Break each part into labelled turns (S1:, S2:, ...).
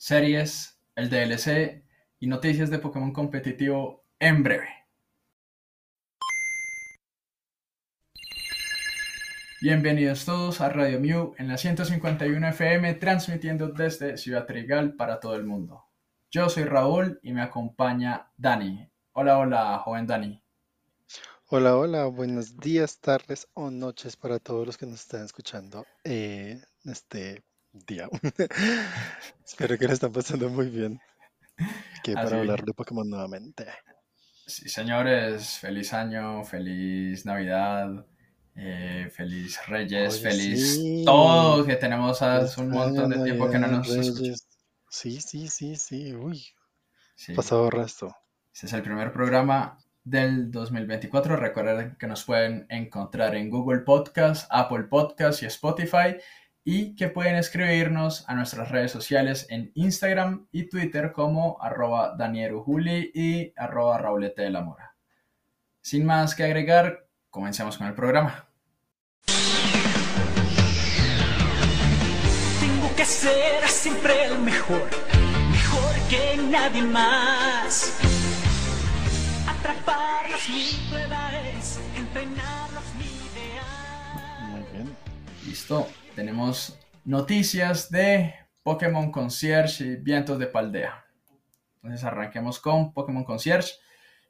S1: series, el DLC y noticias de Pokémon competitivo en breve. Bienvenidos todos a Radio Mew en la 151 FM transmitiendo desde Ciudad Trigal para todo el mundo. Yo soy Raúl y me acompaña Dani. Hola, hola, joven Dani.
S2: Hola, hola, buenos días, tardes o noches para todos los que nos están escuchando eh, este día. Espero que lo están pasando muy bien. Que para hablar de Pokémon nuevamente.
S1: Sí, señores, feliz año, feliz Navidad, eh, feliz Reyes, feliz todo, que tenemos hace un montón de tiempo que no nos escuchamos.
S2: Sí, sí, sí, sí, uy. Pasado resto.
S1: Este es el primer programa del 2024. Recuerden que nos pueden encontrar en Google Podcast, Apple Podcast y Spotify y que pueden escribirnos a nuestras redes sociales en Instagram y Twitter como arroba Juli y arroba Raulete de la Mora. Sin más que agregar, comencemos con el programa.
S3: Tengo que ser siempre el mejor, mejor que nadie más. Atraparlos mi prueba es entrenarlos mi ideal.
S2: Muy bien.
S1: Listo tenemos noticias de Pokémon Concierge y Vientos de Paldea. Entonces arranquemos con Pokémon Concierge.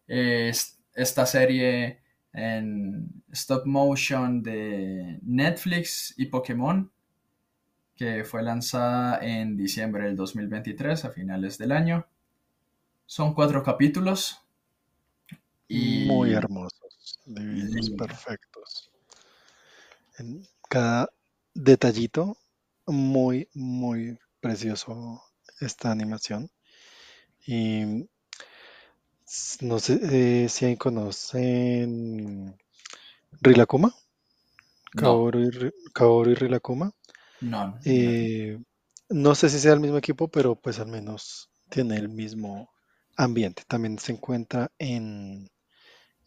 S1: esta serie en stop motion de Netflix y Pokémon, que fue lanzada en diciembre del 2023, a finales del año. Son cuatro capítulos.
S2: Y... Muy hermosos, perfectos. En cada detallito muy, muy precioso esta animación. Y no sé eh, si conocen Rilakuma. Kaoru, y, Rilakuma.
S1: No.
S2: Eh, no sé si sea el mismo equipo, pero pues al menos tiene el mismo ambiente. También se encuentra en,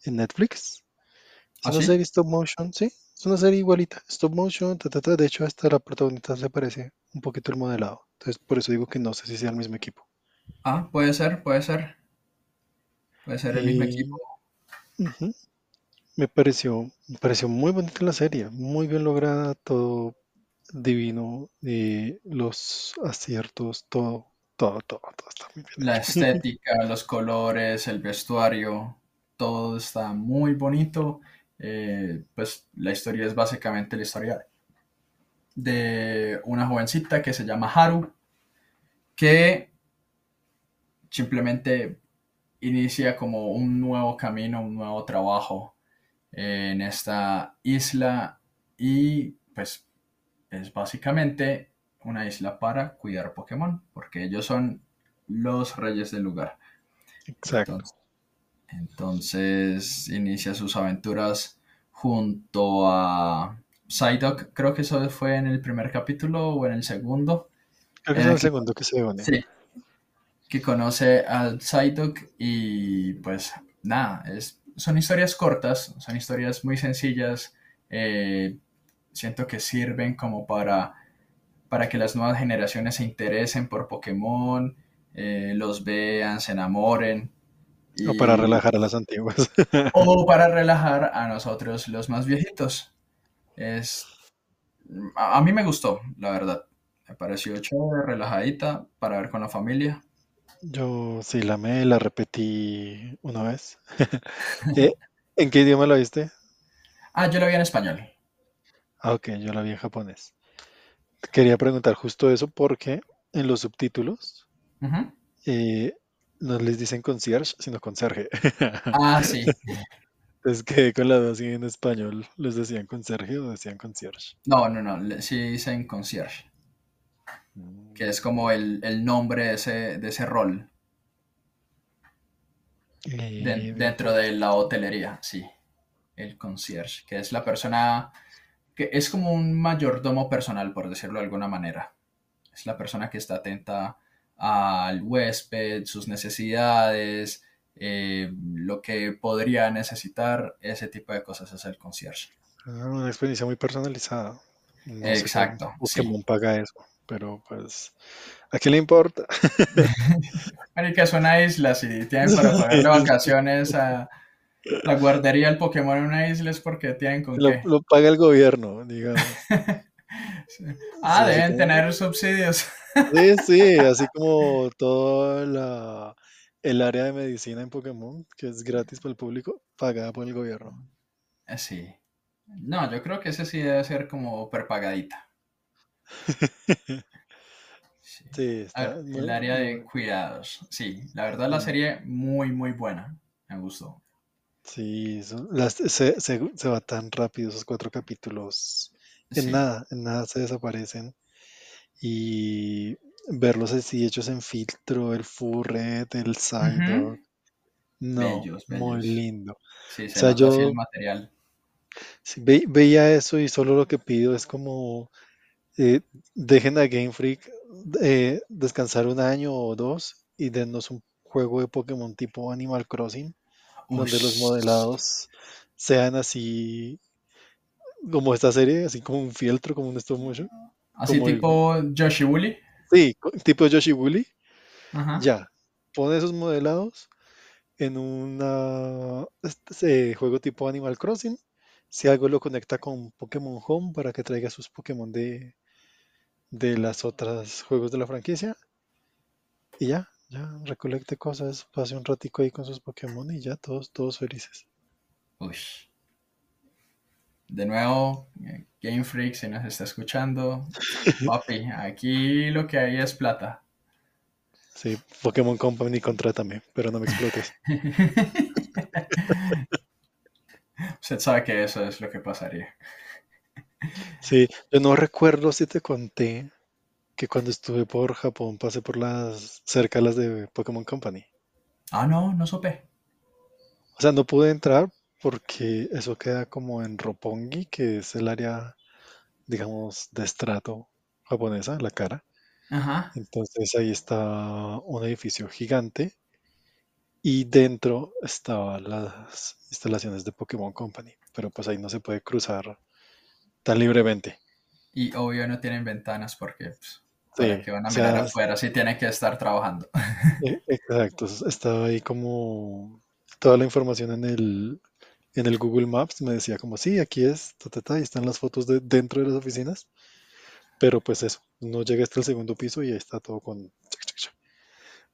S2: en Netflix. ¿Ah, no sé, visto motion, sí. Es una serie igualita, stop motion, de hecho hasta la protagonista se parece un poquito el modelado. Entonces por eso digo que no sé si sea el mismo equipo.
S1: Ah, puede ser, puede ser. Puede ser el mismo equipo.
S2: Me pareció, me pareció muy bonita la serie, muy bien lograda, todo divino, los aciertos, todo, todo, todo, todo está muy bien.
S1: La estética, los colores, el vestuario, todo está muy bonito. Eh, pues la historia es básicamente la historia de una jovencita que se llama Haru, que simplemente inicia como un nuevo camino, un nuevo trabajo en esta isla y pues es básicamente una isla para cuidar Pokémon, porque ellos son los reyes del lugar.
S2: Exacto.
S1: Entonces inicia sus aventuras junto a Psyduck. Creo que eso fue en el primer capítulo o en el segundo.
S2: Creo que es el segundo que se ve.
S1: Sí. Que conoce al Psyduck y pues nada, es, son historias cortas, son historias muy sencillas. Eh, siento que sirven como para, para que las nuevas generaciones se interesen por Pokémon, eh, los vean, se enamoren.
S2: O para relajar a las antiguas.
S1: o para relajar a nosotros los más viejitos. Es, a, mí me gustó, la verdad. Me pareció chévere, relajadita para ver con la familia.
S2: Yo sí la me la repetí una vez. Eh, ¿En qué idioma la viste?
S1: Ah, yo la vi en español.
S2: Ah, ok, yo la vi en japonés. Quería preguntar justo eso porque en los subtítulos no les dicen concierge, sino conserje.
S1: Ah, sí.
S2: Es que con la dos en español les decían conserje o decían concierge.
S1: No, no, no, sí dicen concierge. Mm. Que es como el, nombre de ese, de ese rol. Eh, dentro de la hotelería, sí. El concierge, que es la persona que es como un mayordomo personal, por decirlo de alguna manera. Es la persona que está atenta al huésped, sus necesidades, eh, lo que podría necesitar, ese tipo de cosas es el concierge.
S2: Ah, una experiencia muy personalizada.
S1: Exacto.
S2: Pokémon paga eso. pero pues, ¿a qué le importa?
S1: que es una isla, si tienen para pagar vacaciones a la guardería del Pokémon en una isla es porque tienen con
S2: lo,
S1: qué.
S2: Lo paga el gobierno, digamos.
S1: Ah, deben tener subsidios.
S2: Sí, sí, así como todo la, el área de medicina en Pokémon, que es gratis para el público, pagada por el gobierno.
S1: Eh, sí. No, yo creo que ese sí debe ser como perpagadita.
S2: Sí, está
S1: el área de cuidados. Sí, la verdad la serie muy, muy buena. Me gustó.
S2: Sí, se, se, va tan rápido esos cuatro capítulos. En nada, en nada se desaparecen. Y verlos así hechos en filtro, el furret, el side No, muy lindo.
S1: Sí, se o sea, yo, el material.
S2: veía eso y solo lo que pido es como eh, dejen a Game Freak eh, descansar un año o dos y dennos un juego de Pokémon tipo Animal Crossing, donde los modelados sean así como esta serie, así como un fieltro, como un stop motion.
S1: Así tipo Yoshi Woolly.
S2: Sí, tipo Yoshi Woolly. Ya, pone esos modelados en un este, juego tipo Animal Crossing. Si algo lo conecta con Pokémon Home para que traiga sus Pokémon de, de las otras juegos de la franquicia. Y ya, ya recolecte cosas, pase un ratico ahí con sus Pokémon y ya todos, todos felices.
S1: Uy. De nuevo, Game Freak, si nos está escuchando, papi, aquí lo que hay es plata.
S2: Sí, Pokémon Company, contrátame, pero no me explotes.
S1: Usted sabe que eso es lo que pasaría.
S2: Sí, yo no recuerdo si te conté que cuando estuve por Japón pasé por las cerca las de Pokémon Company.
S1: Ah, no, no supe.
S2: O sea, no pude entrar porque eso queda como en Roppongi, que es el área, digamos, de estrato japonesa, la cara.
S1: Ajá.
S2: Entonces ahí está un edificio gigante y dentro estaban las instalaciones de Pokémon Company, pero pues ahí no se puede cruzar tan libremente.
S1: Y obvio no tienen ventanas porque pues, que van a mirar afuera si tienen que estar trabajando.
S2: E, exacto, estaba ahí como toda la información en el, en el Google Maps, me decía como, sí, aquí es, ta, y están las fotos de dentro de las oficinas, pero pues eso, no llegué hasta el segundo piso y ahí está todo con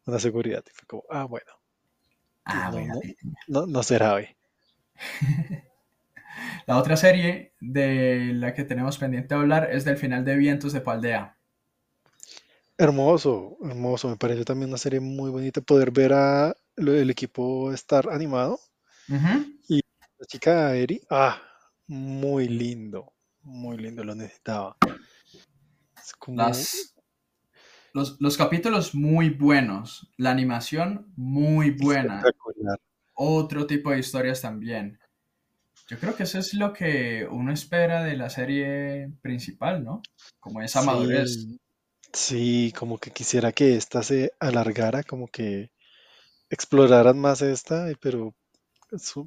S2: una seguridad. Y fue como, ah, bueno.
S1: Ah,
S2: no, no, no será hoy.
S1: La otra serie de la que tenemos pendiente de hablar es del final de Vientos de Paldea.
S2: Hermoso, hermoso. Me parece también una serie muy bonita poder ver a el equipo estar animado. Y la chica Eri, ah, muy lindo, muy lindo, lo necesitaba.
S1: los, los, capítulos muy buenos, la animación muy buena. Otro tipo de historias también. Yo creo que eso es lo que uno espera de la serie principal, ¿no? Como esa madurez.
S2: Sí, como que quisiera que esta se alargara, como que exploraran más esta, pero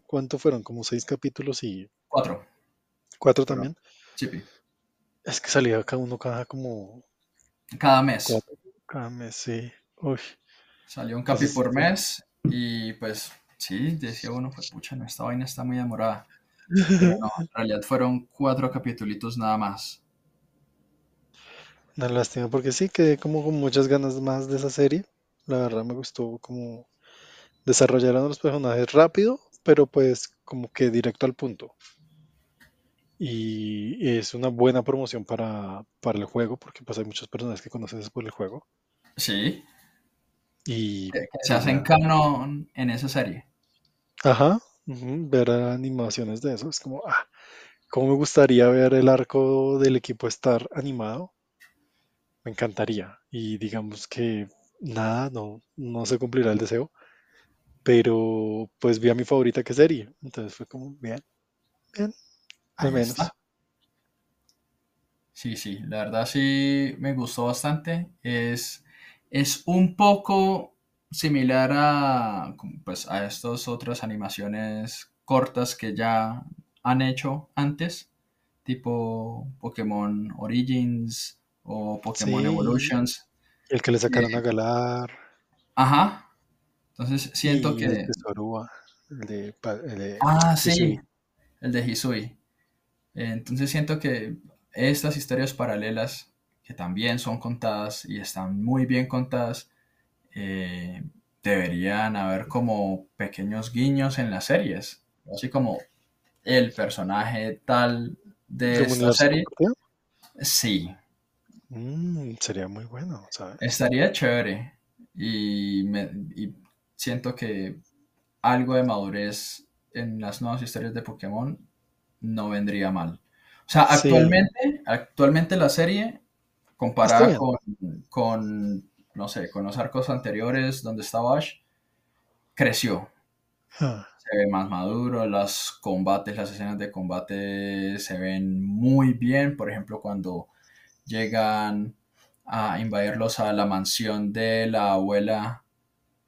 S2: ¿cuánto fueron? Como seis capítulos y...
S1: Cuatro.
S2: ¿Cuatro también?
S1: Sí.
S2: Es que salía cada uno cada como...
S1: Cada mes.
S2: cada mes, sí. Uy.
S1: Salió un capi por mes y pues sí, decía uno, pues pucha, no, esta vaina está muy demorada no, en realidad fueron cuatro capítulos nada más.
S2: Una lástima, porque sí, quedé como con muchas ganas más de esa serie. La verdad me gustó como desarrollaron los personajes rápido, pero pues como que directo al punto. Y es una buena promoción para, para el juego, porque pues hay muchos personajes que conoces por el juego.
S1: Sí.
S2: Y
S1: se hacen canon en esa serie.
S2: Ajá, ver animaciones de eso es como, ah, ¿cómo me gustaría ver el arco del equipo estar animado? Me encantaría. Y digamos que nada, no, no se cumplirá el deseo. Pero pues vi a mi favorita que serie. Entonces fue como, bien, bien, al menos.
S1: Sí, sí, la verdad sí me gustó bastante. Es, es un poco similar a, pues, a estas otras animaciones cortas que ya han hecho antes, tipo Pokémon Origins o Pokémon
S2: Sí,
S1: Evolutions.
S2: el que le sacaron a
S1: Eh,
S2: Galar
S1: ajá. Entonces siento
S2: y el
S1: que...
S2: de Zorua, el de, el de
S1: Ah,
S2: Hisui.
S1: sí, el de Hisui. Entonces siento que estas historias paralelas, que también son contadas y están muy bien contadas, eh, deberían haber como pequeños guiños en las series. Así como el personaje tal de
S2: ¿De un
S1: esta serie. Sí,
S2: Mm, sería muy bueno, ¿sabes?
S1: estaría chévere. Y, me- y siento que algo de madurez en las nuevas historias de Pokémon no vendría mal. O sea,
S2: Sí,
S1: actualmente, actualmente la serie, comparada con, con, no sé, con los arcos anteriores donde estaba Ash, creció.
S2: Ah,
S1: Se ve más maduro, los combates, las escenas de combate se ven muy bien. Por ejemplo, cuando llegan a invadirlos a la mansión de la abuela,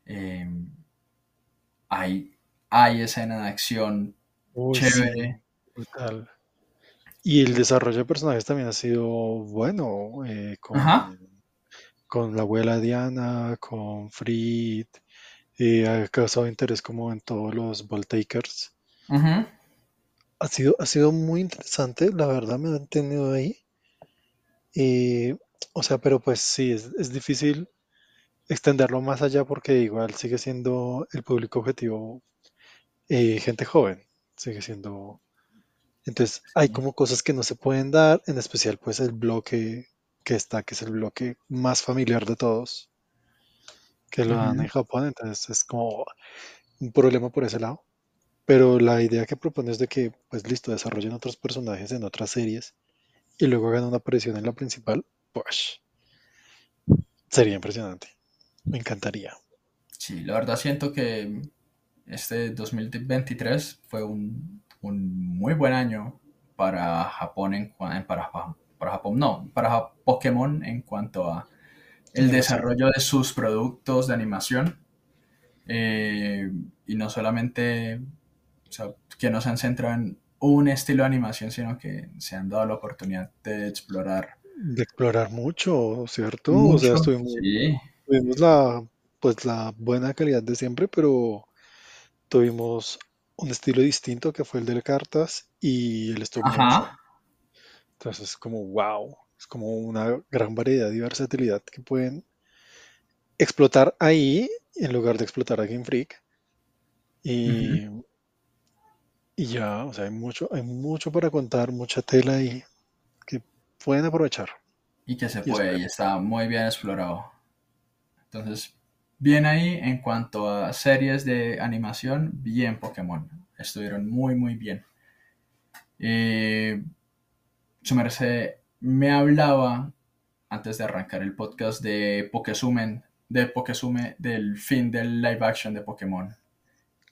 S1: eh, hay, hay escena de acción
S2: Uy, sí,
S1: chévere.
S2: brutal. Y el desarrollo de personajes también ha sido bueno, eh,
S1: Ajá,
S2: con, con la abuela Diana, con Fried, eh, ha causado interés como en todos los Ball Takers.
S1: ujú,
S2: Ha sido, ha sido muy interesante, la verdad me han tenido ahí. Eh, o sea, pero pues sí, es, es difícil extenderlo más allá porque igual sigue siendo el público objetivo eh, gente joven, sigue siendo... Entonces hay como cosas que no se pueden dar, en especial pues el bloque que está, que es el bloque más familiar de todos, que lo dan en. Japón, entonces es como un problema por ese lado. Pero la idea que propone es de que, pues listo, desarrollen otros personajes en otras series y luego hagan una aparición en la principal, pues sería impresionante. Me encantaría.
S1: Sí, la verdad siento que este 2023 fue un, un muy buen año para Japón en, para, para Japón, no, para Pokémon en cuanto a el desarrollo de sus productos de animación eh, y no solamente, o sea, que no se han centrado en un estilo de animación, sino que se han dado la oportunidad de explorar
S2: De explorar mucho, ¿cierto? O sea,
S1: Sí,
S2: tuvimos la, pues la buena calidad de siempre, pero tuvimos un estilo distinto que fue el de cartas y el stop motion.
S1: ajá,
S2: Entonces es como wow, es como una gran variedad y versatilidad que pueden explotar ahí en lugar de explotar a Game Freak. Y, y ya, o sea, hay mucho, hay mucho para contar, mucha tela ahí que pueden aprovechar.
S1: Y que se
S2: Y
S1: puede, y está muy bien explorado. Entonces, bien ahí en cuanto a series de animación, bien Pokémon. Estuvieron muy, muy bien. Eh, su merced me hablaba antes de arrancar el podcast de Pokesumen, de Pokesume, del fin del live action de Pokémon.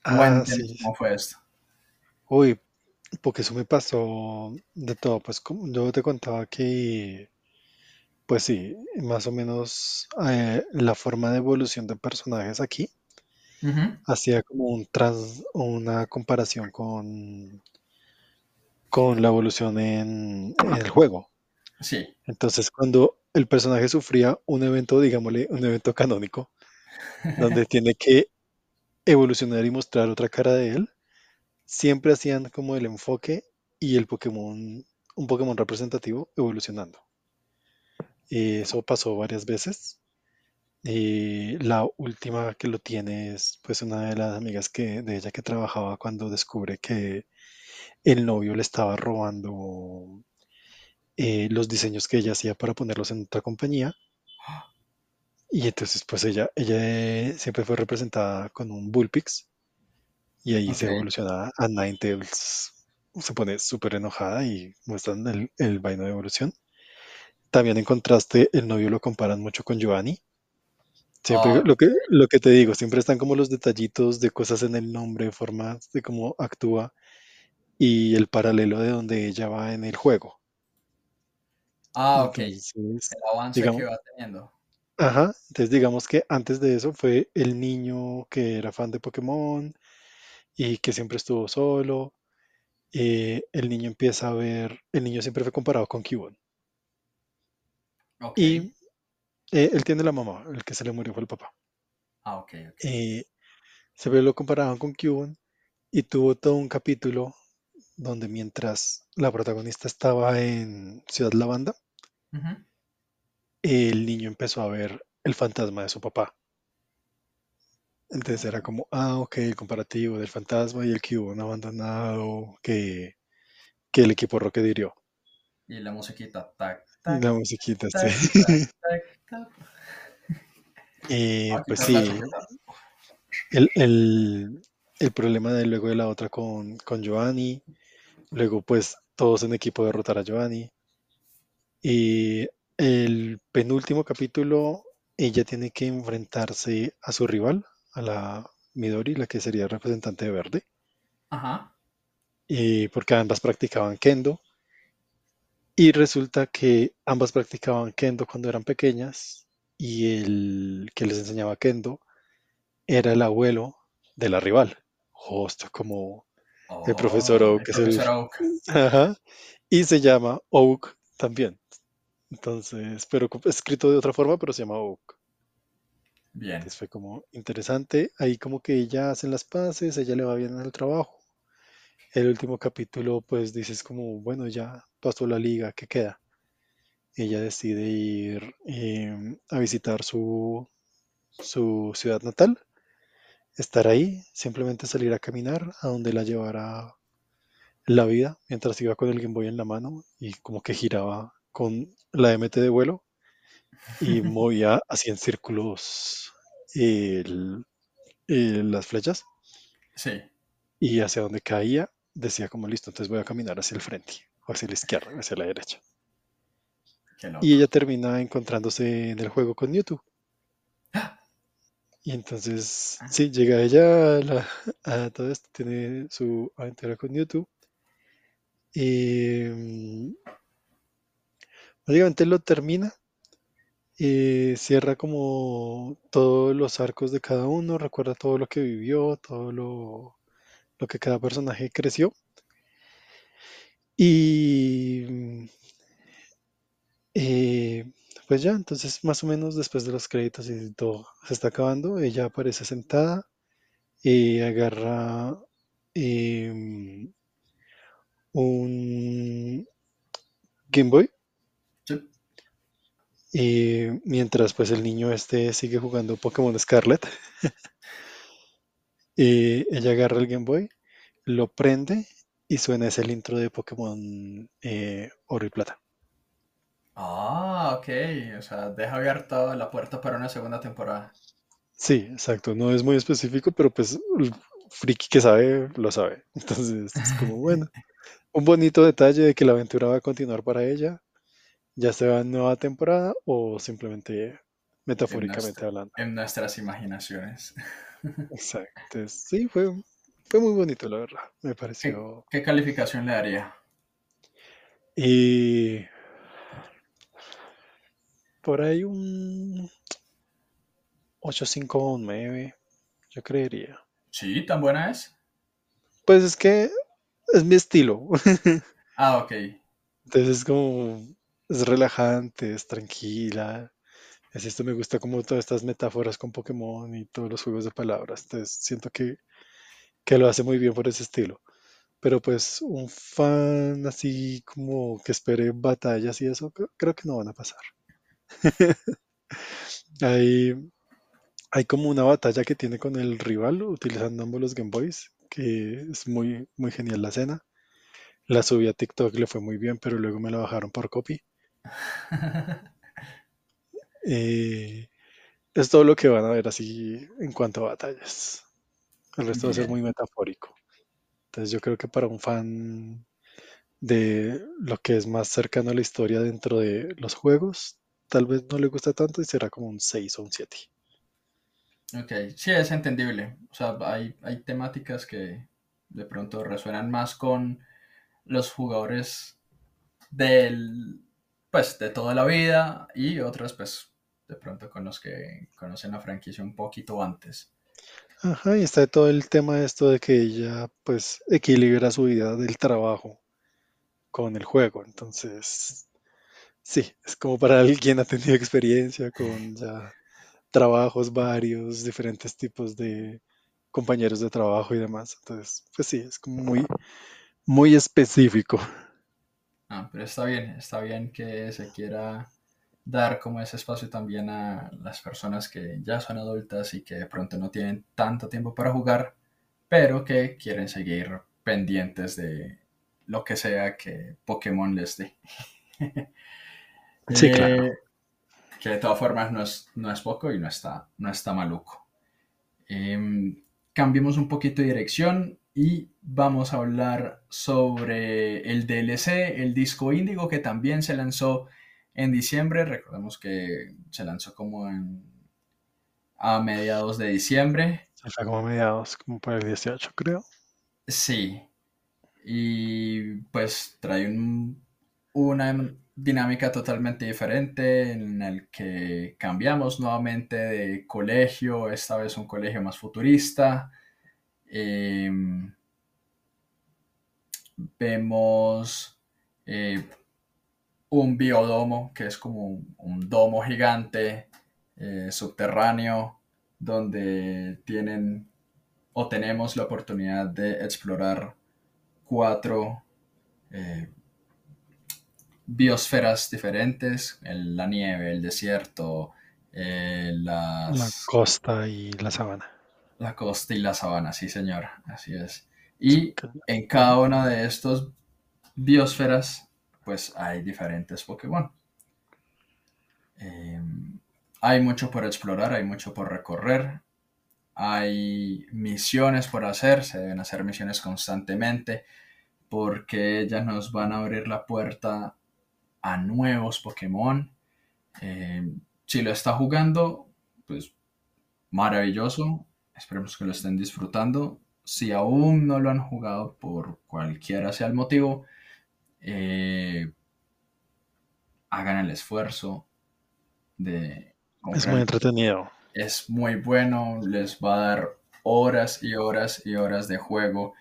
S2: Ah, sí.
S1: cómo fue esto.
S2: Uy, porque eso me pasó de todo. Pues como yo te contaba que, pues sí, más o menos eh, la forma de evolución de personajes aquí
S1: Ujú,
S2: hacía como un trans, una comparación con, con la evolución en, en el juego.
S1: Sí.
S2: Entonces, cuando el personaje sufría un evento, digámosle, un evento canónico, donde tiene que evolucionar y mostrar otra cara de él, siempre hacían como el enfoque y el Pokémon, un Pokémon representativo evolucionando. Y eso pasó varias veces. Y la última que lo tiene es pues una de las amigas que, de ella que trabajaba cuando descubre que el novio le estaba robando eh, los diseños que ella hacía para ponerlos en otra compañía. Y entonces pues ella, ella eh, siempre fue representada con un Bullpix y ahí se evoluciona a Ninetales. Se pone súper enojada y muestran el, el vaino de evolución. También en contraste, el novio lo comparan mucho con Giovanni. Siempre
S1: Ah,
S2: lo que, lo que te digo, siempre están como los detallitos de cosas en el nombre, formas de cómo actúa y el paralelo de donde ella va en el juego.
S1: ah, ok.
S2: Entonces,
S1: El avance
S2: digamos,
S1: que va teniendo.
S2: ajá, entonces digamos que antes de eso fue el niño que era fan de Pokémon y que siempre estuvo solo. eh, el niño empieza a ver, el niño siempre fue comparado con Cubone. Y eh, él tiene la mamá, el que se le murió fue el papá.
S1: Ah, ok, ok.
S2: Eh, se ve lo comparaban con Cuban y tuvo todo un capítulo donde mientras la protagonista estaba en Ciudad Lavanda,
S1: Ujú.
S2: el niño empezó a ver el fantasma de su papá. Entonces era como, ah, ok, el comparativo del fantasma y el Cuban abandonado que, que el equipo Rocket hirió.
S1: Y la musiquita, tac,
S2: Y
S1: tac,
S2: La musiquita,
S1: tac,
S2: sí.
S1: tac, tac, tac.
S2: Eh,
S1: Aquí
S2: pues
S1: la
S2: sí, el, el, el problema de luego de la otra con, con Giovanni, luego pues todos en equipo derrotar a Giovanni. Y el penúltimo capítulo, ella tiene que enfrentarse a su rival, a la Midori, la que sería representante de verde,
S1: Ajá.
S2: y porque ambas practicaban kendo. Y resulta que ambas practicaban kendo cuando eran pequeñas y el que les enseñaba kendo era el abuelo de la rival. Justo como el profesor
S1: Oh,
S2: Oak
S1: el
S2: es el...
S1: profesor Oak.
S2: Ajá. Y se llama Oak también. Entonces, pero escrito de otra forma, pero se llama Oak.
S1: Bien.
S2: Entonces fue como interesante. Ahí como que ella hacen las paces, ella le va bien en el trabajo. El último capítulo, pues dices como, bueno, ya pasó la liga, ¿qué queda? Ella decide ir em, a visitar su, su ciudad natal, estar ahí, simplemente salir a caminar a donde la llevara la vida, mientras iba con el Game Boy en la mano y como que giraba con la MT de vuelo y movía así en círculos el- el- las flechas
S1: Sí.
S2: y hacia donde caía decía como listo, entonces voy a caminar hacia el frente, o hacia la izquierda, o hacia la derecha. Y ella termina encontrándose en el juego con Mewtwo. Y entonces, sí, llega ella a, la- a todo esto, tiene su aventura con Mewtwo. Y mm, básicamente lo termina. Y cierra como todos los arcos de cada uno, recuerda todo lo que vivió, todo lo, lo que cada personaje creció. Y eh, pues ya, entonces más o menos después de los créditos y todo se está acabando, ella aparece sentada y agarra em, un Game Boy
S1: Sí.
S2: y mientras pues el niño este sigue jugando Pokémon Scarlet y ella agarra el Game Boy, lo prende y suena ese el intro de Pokémon eh, Oro y Plata.
S1: Ah, ok. O sea, deja abierta la puerta para una segunda temporada.
S2: Sí, exacto, no es muy específico, pero pues el friki que sabe, lo sabe. Entonces es como, bueno, un bonito detalle de que la aventura va a continuar para ella, ya sea en nueva temporada o simplemente
S1: En,
S2: metafóricamente
S1: nuestra-
S2: hablando.
S1: en nuestras imaginaciones.
S2: Exacto, sí, fue, fue muy bonito, la verdad, me
S1: ¿Qué,
S2: pareció.
S1: qué calificación le daría?
S2: Y por ahí un 8.5 o un 9, yo creería.
S1: ¿Sí? ¿Tan buena es?
S2: Pues es que es mi estilo.
S1: Ah, ok.
S2: Entonces es como, es relajante, es tranquila. Es esto me gusta como todas estas metáforas con Pokémon y todos los juegos de palabras. Entonces siento que, que lo hace muy bien por ese estilo. Pero pues un fan así como que espere batallas y eso, cre- creo que no van a pasar. Hay, hay como una batalla que tiene con el rival utilizando ambos los Game Boys, que es muy, muy genial la escena. La subí a TikTok, le fue muy bien, pero luego me la bajaron por copy. Eh, es todo lo que van a ver así en cuanto a batallas. El resto va a ser muy metafórico. Entonces yo creo que para un fan de lo que es más cercano a la historia dentro de los juegos, tal vez no le gusta tanto y será como un 6 o un 7.
S1: Ok, sí, es entendible. O sea, hay, hay temáticas que de pronto resuenan más con los jugadores del, pues, de toda la vida y otras, pues, de pronto con los que conocen la franquicia un poquito antes.
S2: Ajá, y está todo el tema de esto de que ella pues equilibra su vida del trabajo con el juego. Entonces, Sí, es como para alguien ha tenido experiencia con ya trabajos varios, diferentes tipos de compañeros de trabajo y demás. Entonces, pues sí, es como muy, muy específico.
S1: Ah, pero está bien, está bien que se quiera dar como ese espacio también a las personas que ya son adultas y que de pronto no tienen tanto tiempo para jugar, pero que quieren seguir pendientes de lo que sea que Pokémon les dé.
S2: Sí, claro.
S1: Eh, que de todas formas no es, no es poco y no está, no está maluco. Em, cambiemos un poquito de dirección y vamos a hablar sobre el DLC, el disco índigo que también se lanzó en diciembre. Recordemos que se lanzó como en, a mediados de diciembre.
S2: Se fue como a mediados, como para el 18, creo.
S1: Sí. Y pues trae un- una dinámica totalmente diferente en el que cambiamos nuevamente de colegio, esta vez un colegio más futurista. Em, vemos eh, un biodomo, que es como un, un domo gigante eh, subterráneo, donde tienen o tenemos la oportunidad de explorar cuatro eh, biosferas diferentes, el- la nieve, el desierto, eh,
S2: La
S1: las,
S2: costa y la sabana.
S1: la costa y la sabana, sí señor, así es. Y en cada una de estas biosferas, pues hay diferentes Pokémon. Eh, hay mucho por explorar, hay mucho por recorrer, hay misiones por hacer, se deben hacer misiones constantemente porque ellas nos van a abrir la puerta a nuevos Pokémon. Eh, si lo está jugando, pues maravilloso. Esperemos que lo estén disfrutando. Si aún no lo han jugado por cualquiera sea el motivo, eh, hagan el esfuerzo de
S2: Es muy entretenido.
S1: es muy bueno, les va a dar horas y horas y horas de juego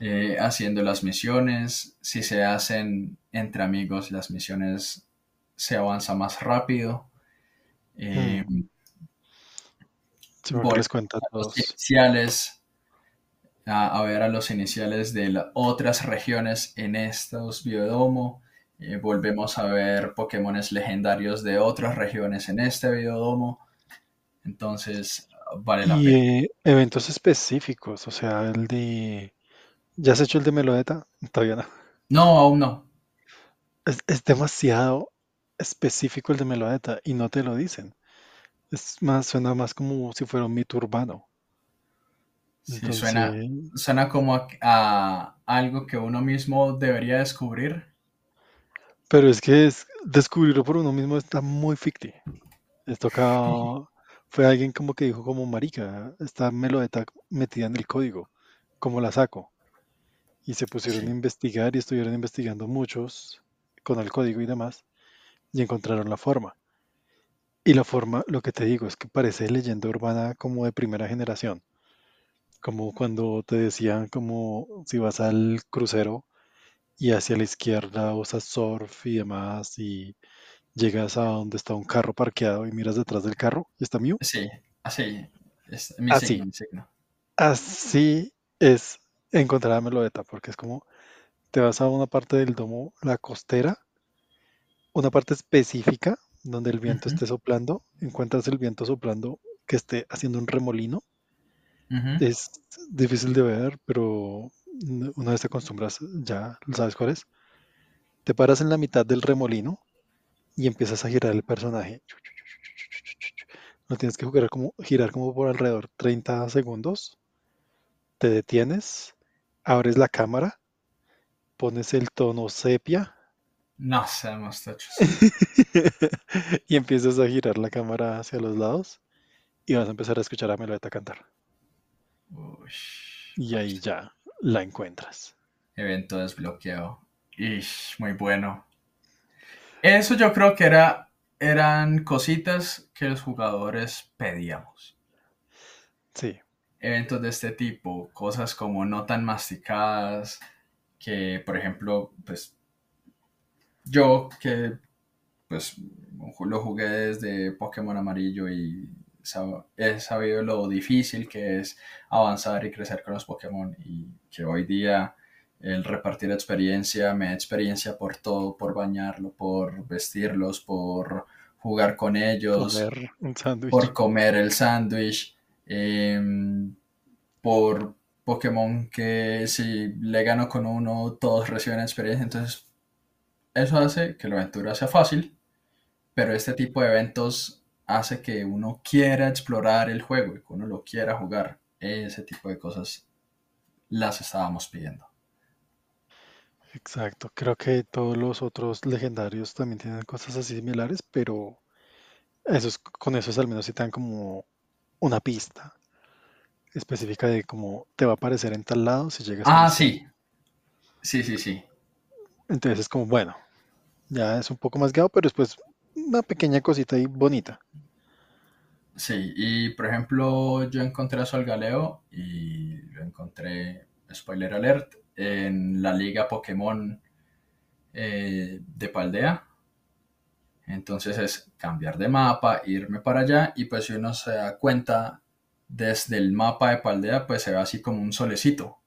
S1: eh, haciendo las misiones. Si se hacen entre amigos, las misiones se avanza más rápido. Eh,
S2: Sí,
S1: voy
S2: les cuenta a
S1: los iniciales, a, a ver a los iniciales de las otras regiones en estos biodomo. Eh, volvemos a ver Pokémones legendarios de otras regiones en este biodomo. Entonces, vale la
S2: Y
S1: pena.
S2: eh, eventos específicos, o sea, el de... ¿Ya has hecho el de Melodeta? Todavía no.
S1: No, aún no.
S2: Es, es demasiado específico el de Melodeta y no te lo dicen. Es más, suena más como si fuera un mito urbano.
S1: Sí, suena, suena como a, a algo que uno mismo debería descubrir.
S2: pero es que es, descubrirlo por uno mismo está muy ficti. Les toca, fue alguien como que dijo como marica, esta Melodeta metida en el código, ¿cómo la saco? Y se pusieron a investigar y estuvieron investigando muchos con el código y demás y encontraron la forma. Y la forma, lo que te digo, es que parece leyenda urbana como de primera generación. Como cuando te decían como si vas al crucero y hacia la izquierda usas surf y demás y llegas a donde está un carro parqueado y miras detrás del carro y está mío.
S1: sí, así. Es mi
S2: Así,
S1: signo, mi signo.
S2: así es encontrar a Melodeta, porque es como te vas a una parte del domo, la costera, una parte específica donde el viento esté soplando, encuentras el viento soplando que esté haciendo un remolino.
S1: Ujú.
S2: Es difícil de ver, pero una vez te acostumbras, ya sabes cuál es. Te paras en la mitad del remolino y empiezas a girar el personaje. Lo tienes que jugar como, girar como por alrededor 30 segundos. Te detienes, abres la cámara, pones el tono sepia
S1: No seamos tochos.
S2: y empiezas a girar la cámara hacia los lados y vas a empezar a escuchar a Melodeta cantar.
S1: Uy,
S2: Y ahí ya la encuentras.
S1: evento desbloqueado. Ish, muy bueno. Eso yo creo que era, eran cositas que los jugadores pedíamos.
S2: Sí,
S1: Eventos de este tipo, cosas como no tan masticadas, que por ejemplo, pues yo que pues lo jugué desde Pokémon amarillo y he sabido lo difícil que es avanzar y crecer con los Pokémon y que hoy día el repartir experiencia me da experiencia por todo, por bañarlo, por vestirlos, por jugar con ellos, por comer el sándwich, em, por Pokémon que si le gano con uno, todos reciben experiencia. Entonces, eso hace que la aventura sea fácil, pero este tipo de eventos hace que uno quiera explorar el juego y que uno lo quiera jugar. Ese tipo de cosas las estábamos pidiendo.
S2: Exacto, creo que todos los otros legendarios también tienen cosas así similares, pero eso con eso es al menos si te dan como una pista específica de cómo te va a aparecer en tal lado si llegas
S1: Ah, sí. Sí, sí, sí.
S2: Entonces es como, bueno, ya es un poco más guiado, pero después una pequeña cosita ahí bonita.
S1: Sí, y por ejemplo, yo encontré a Sol Galeo y lo encontré, spoiler alert, en la liga Pokémon eh, de Paldea. Entonces es cambiar de mapa, irme para allá y pues si uno se da cuenta desde el mapa de Paldea pues se ve así como un solecito.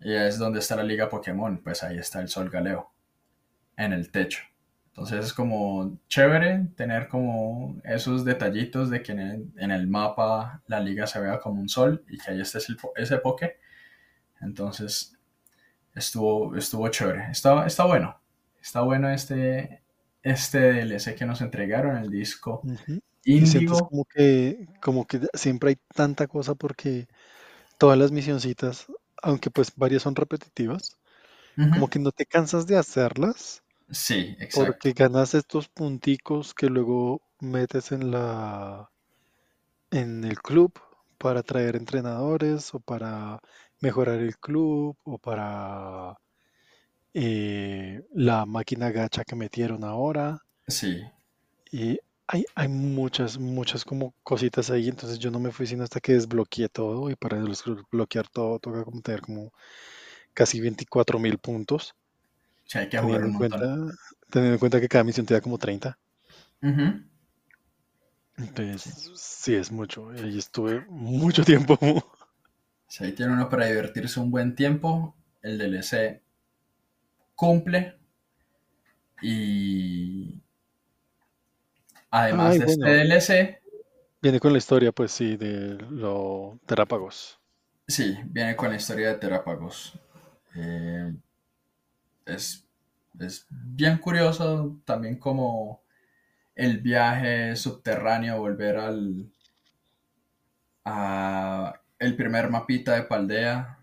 S1: Y es donde está la liga Pokémon, pues ahí está el Sol Galeo, en el techo. Entonces es como chévere tener como esos detallitos de que en el, mapa la liga se vea como un sol y que ahí esté ese poke. Entonces estuvo, estuvo chévere. Está, está bueno. Está bueno este, este DLC que nos entregaron, el disco
S2: Índigo. Como que, como que siempre hay tanta cosa porque todas las misioncitas, aunque pues varias son repetitivas, como que no te cansas de hacerlas.
S1: Sí, exacto.
S2: Porque ganas estos punticos que luego metes en la en el club para traer entrenadores o para mejorar el club o para eh, la máquina gacha que metieron ahora.
S1: Sí.
S2: Y hay, hay muchas, muchas como cositas ahí, entonces yo no me fui sino hasta que desbloqueé todo y para desbloquear todo toca como tener como casi 24 mil puntos.
S1: Hay que teniendo,
S2: en cuenta, teniendo en cuenta que cada misión te da como 30. Entonces, sí es mucho. Ahí estuve mucho tiempo.
S1: Si ahí tiene uno para divertirse un buen tiempo, el DLC cumple. Y además de este DLC.
S2: Viene con la historia, pues sí, de los terápagos.
S1: Sí, viene con la historia de terápagos. Eh, es, es bien curioso también como el viaje subterráneo, volver al, a el primer mapita de Paldea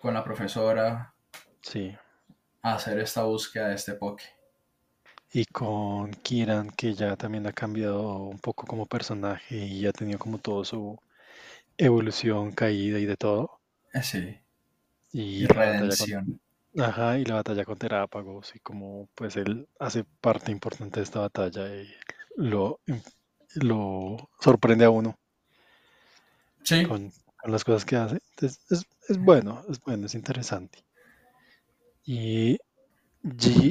S1: con la profesora.
S2: Sí.
S1: A hacer esta búsqueda de este Poke.
S2: Y con Kiran, que ya también ha cambiado un poco como personaje y ya ha tenido como todo su evolución, caída y de todo.
S1: Eh, sí.
S2: Y,
S1: redención.
S2: Ajá, y la batalla con Terápagos y como pues él hace parte importante de esta batalla y lo, lo sorprende a uno.
S1: Sí
S2: con las cosas que hace. Entonces, es, es bueno, es bueno, es interesante. Y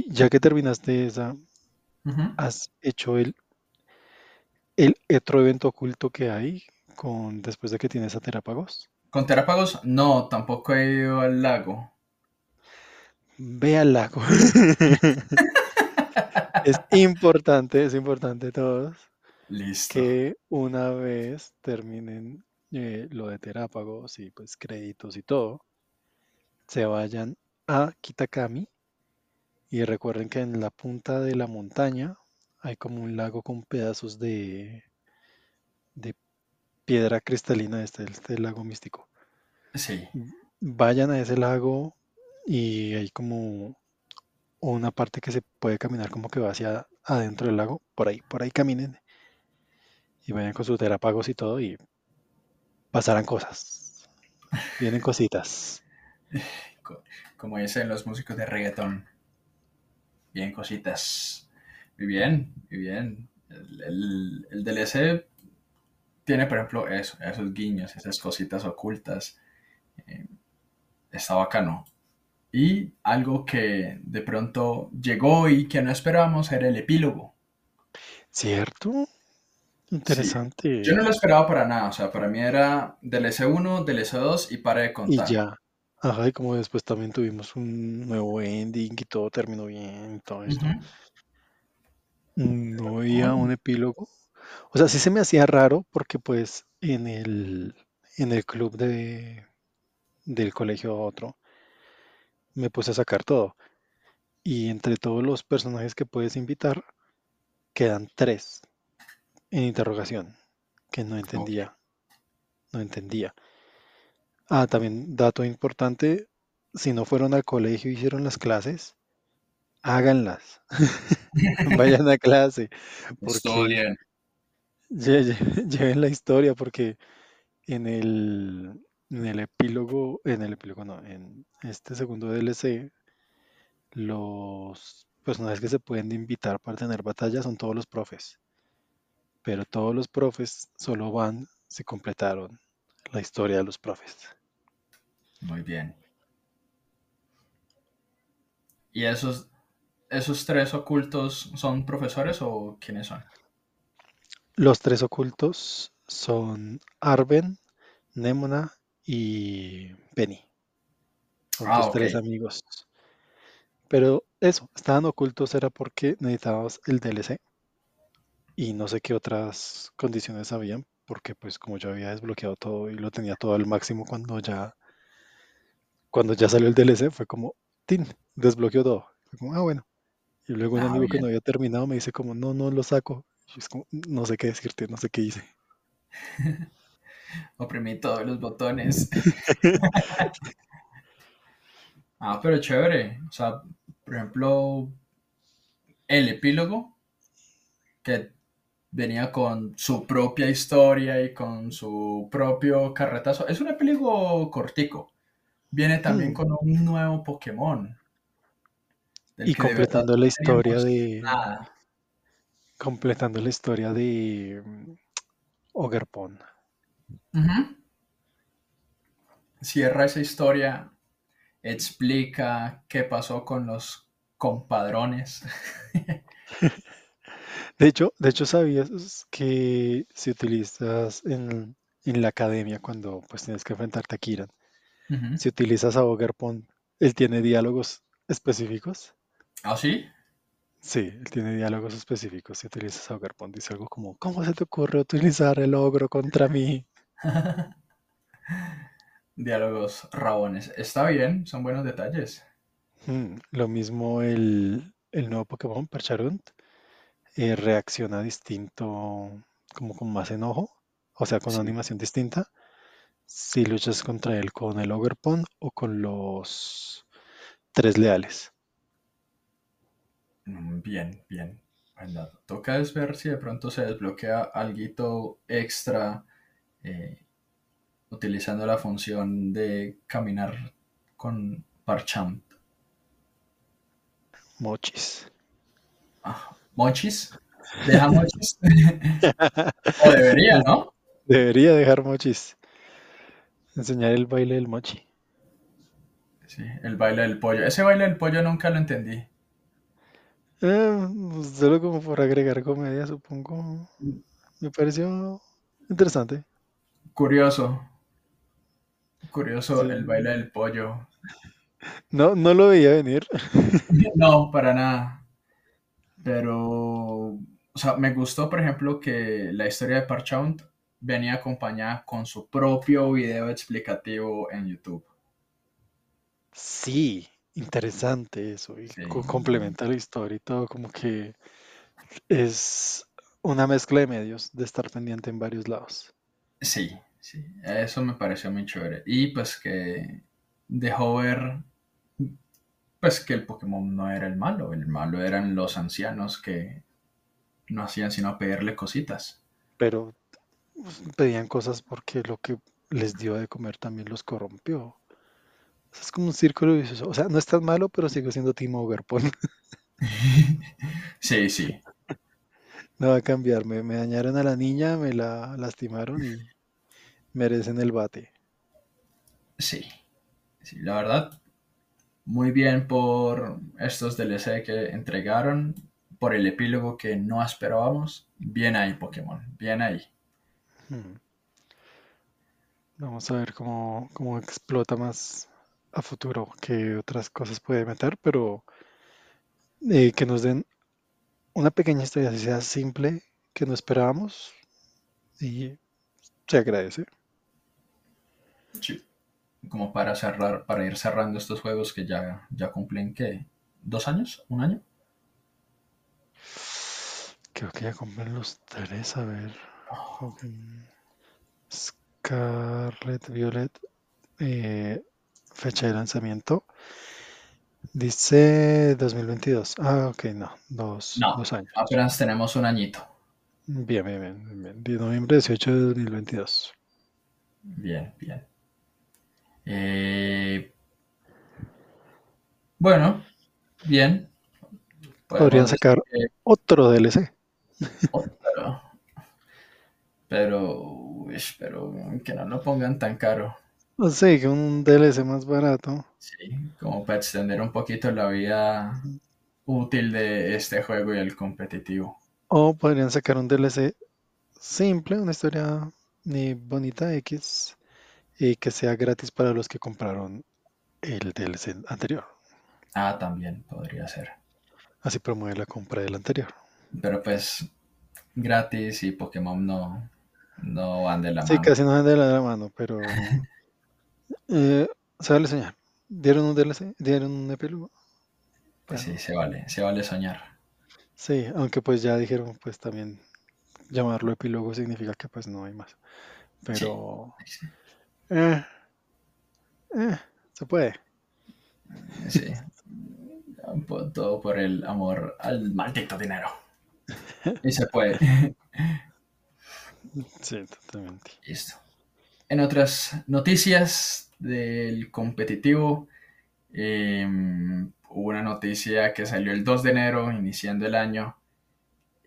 S2: ya que terminaste esa, ¿has hecho el, el otro evento oculto que hay con después de que tienes a Terápagos?
S1: Con Terápagos, no, tampoco he ido al lago.
S2: Ve al lago. es importante, es importante todos.
S1: Listo.
S2: Que una vez terminen eh, lo de terápagos y pues créditos y todo, se vayan a Kitakami y recuerden que en la punta de la montaña hay como un lago con pedazos de, de piedra cristalina, este, este lago místico.
S1: Sí.
S2: Vayan a ese lago y hay como una parte que se puede caminar como que va hacia adentro del lago, por ahí, por ahí caminen y vayan con sus terápagos y todo y pasarán cosas. Vienen cositas.
S1: Como dicen los músicos de reggaeton. Bien cositas. Muy bien, muy bien. El, el, DLC tiene, por ejemplo, eso, esos guiños, esas cositas ocultas. Eh, está bacano. Y algo que de pronto llegó y que no esperábamos era el epílogo.
S2: ¿Cierto?
S1: Sí,
S2: Interesante.
S1: yo no lo esperaba para nada, o sea, para mí era DLC 1, DLC 2 y para de
S2: Y
S1: contar.
S2: ya. Ajá, y como después también tuvimos un nuevo ending y todo terminó bien y todo esto. No había un epílogo. O sea, sí se me hacía raro porque pues en el, en el club de, del colegio otro me puse a sacar todo. Y entre todos los personajes que puedes invitar, quedan tres en interrogación, que no entendía, no entendía. Ah, también dato importante, si no fueron al colegio y hicieron las clases, háganlas, vayan a clase, lle- lle- lleven la historia, porque en el, en el epílogo, en el epílogo no, en este segundo DLC, los personajes que se pueden invitar para tener batalla son todos los profes, pero todos los profes solo van si completaron la historia de los profes.
S1: Muy bien. ¿Y esos, esos tres ocultos son profesores o quiénes son?
S2: Los tres ocultos son Arben, Nemona y Penny. Son
S1: Ah,
S2: tus
S1: ok.
S2: tres amigos. Pero eso, estaban ocultos era porque necesitábamos el DLC y no sé qué otras condiciones habían, porque pues como yo había desbloqueado todo y lo tenía todo al máximo cuando ya, cuando ya salió el DLC, fue como, tin, desbloqueó todo. Fue como, ah, bueno. Y luego un
S1: Ah,
S2: amigo que no había terminado me dice como, no, no lo saco. Y es como, no sé qué decirte, no sé qué hice.
S1: Oprimí todos los botones. Ah, pero chévere. O sea, por ejemplo, el epílogo que venía con su propia historia y con su propio carretazo. Es un epílogo cortico. Viene también
S2: Hmm,
S1: con un nuevo Pokémon,
S2: Y completando la historia de,
S1: nada.
S2: completando la historia de mm,
S1: Ujú. Cierra esa historia, explica qué pasó con los compadrones.
S2: De hecho, de hecho, ¿sabías que si utilizas en, en la academia cuando pues tienes que enfrentarte a Kiran, si utilizas a Ogerpon, él tiene diálogos específicos?
S1: ¿Ah, sí?
S2: Sí, él tiene diálogos específicos. Si utilizas a Ogerpon, dice algo como, ¿cómo se te ocurre utilizar el ogro contra mí?
S1: Diálogos rabones. Está bien, son buenos detalles.
S2: Hmm, Lo mismo el, el nuevo Pokémon, Percharunt, eh, reacciona distinto, como con más enojo, o sea, con una animación distinta, si luchas contra él con el Ogerpon o con los tres leales.
S1: mm, bien, bien. Toca es ver si de pronto se desbloquea algo extra eh, utilizando la función de caminar con Parcham.
S2: Mochis.
S1: Ah, ¿Mochis? ¿Deja mochis? O debería, ¿no?
S2: Debería dejar mochis. Enseñar el baile del mochi.
S1: Sí, el baile del pollo. Ese baile del pollo nunca lo entendí.
S2: Eh, pues, solo como por agregar comedia, supongo. Me pareció interesante.
S1: Curioso, curioso el baile del pollo.
S2: No, no lo veía venir.
S1: No, para nada. Pero, o sea, me gustó, por ejemplo, que la historia de Parchaunt venía acompañada con su propio video explicativo en YouTube.
S2: Sí, interesante eso. Y
S1: Sí,
S2: complementa la historia y todo, como que es una mezcla de medios de estar pendiente en varios lados.
S1: sí, sí, eso me pareció muy chévere. Y pues que dejó ver, pues que el Pokémon no era el malo, el malo eran los ancianos que no hacían sino pedirle cositas.
S2: Pero pedían cosas porque lo que les dio de comer también los corrompió. O sea, es como un círculo vicioso. O sea, no es tan malo, pero sigo siendo Team Ogerpon.
S1: Sí, sí,
S2: No va a cambiar. Me, me dañaron a la niña, me la lastimaron y merecen el bate.
S1: sí, sí, la verdad, muy bien por estos DLC que entregaron, por el epílogo que no esperábamos. Bien ahí, Pokémon, bien ahí.
S2: Hmm. Vamos a ver cómo, cómo explota más a futuro, qué otras cosas puede meter, pero eh, que nos den una pequeña historia, si sea simple, que no esperábamos, y se agradece.
S1: Sí. Como para cerrar, para ir cerrando estos juegos que ya, ya cumplen, ¿qué? ¿Dos años? ¿Un año?
S2: Creo que ya cumplen los tres, a ver. Scarlet Violet, eh, fecha de lanzamiento. Dice 2022. Ah, ok, no, dos,
S1: No,
S2: dos años.
S1: apenas tenemos un añito.
S2: Bien, bien, bien, bien, bien. De noviembre 18 de 2022.
S1: Bien, bien. Eh, bueno, bien.
S2: Podrían sacar
S1: que
S2: otro DLC.
S1: otro, pero, uy, pero que no lo pongan tan caro.
S2: No sé, que un DLC más barato.
S1: Sí, como para extender un poquito la vida útil de este juego y el competitivo.
S2: O podrían sacar un DLC simple, una historia ni bonita X, y que sea gratis para los que compraron el DLC anterior.
S1: Ah, también podría ser.
S2: Así promueve la compra del anterior.
S1: Pero pues gratis y Pokémon no, no van de la
S2: Sí,
S1: mano.
S2: casi no de la mano, pero eh, se vale soñar. ¿Dieron un DLC? ¿Dieron un epílogo?
S1: Pues
S2: Bueno,
S1: sí, se vale, se vale soñar.
S2: sí, aunque pues ya dijeron, pues también llamarlo epílogo significa que pues no hay más.
S1: Sí,
S2: Pero
S1: sí,
S2: eh, eh, se puede.
S1: sí. Todo por el amor al maldito dinero. Y se puede.
S2: Sí, totalmente.
S1: Listo. En otras noticias del competitivo, eh, hubo una noticia que salió el 2 de enero, iniciando el año,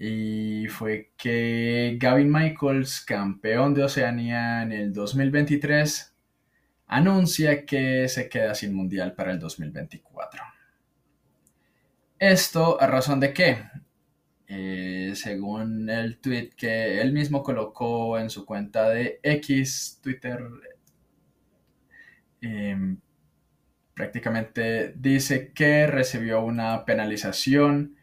S1: y fue que Gavin Michaels, campeón de Oceanía en el 2023, anuncia que se queda sin mundial para el 2024. Esto a razón de qué? Eh, según el tweet que él mismo colocó en su cuenta de X, Twitter, eh, prácticamente dice que recibió una penalización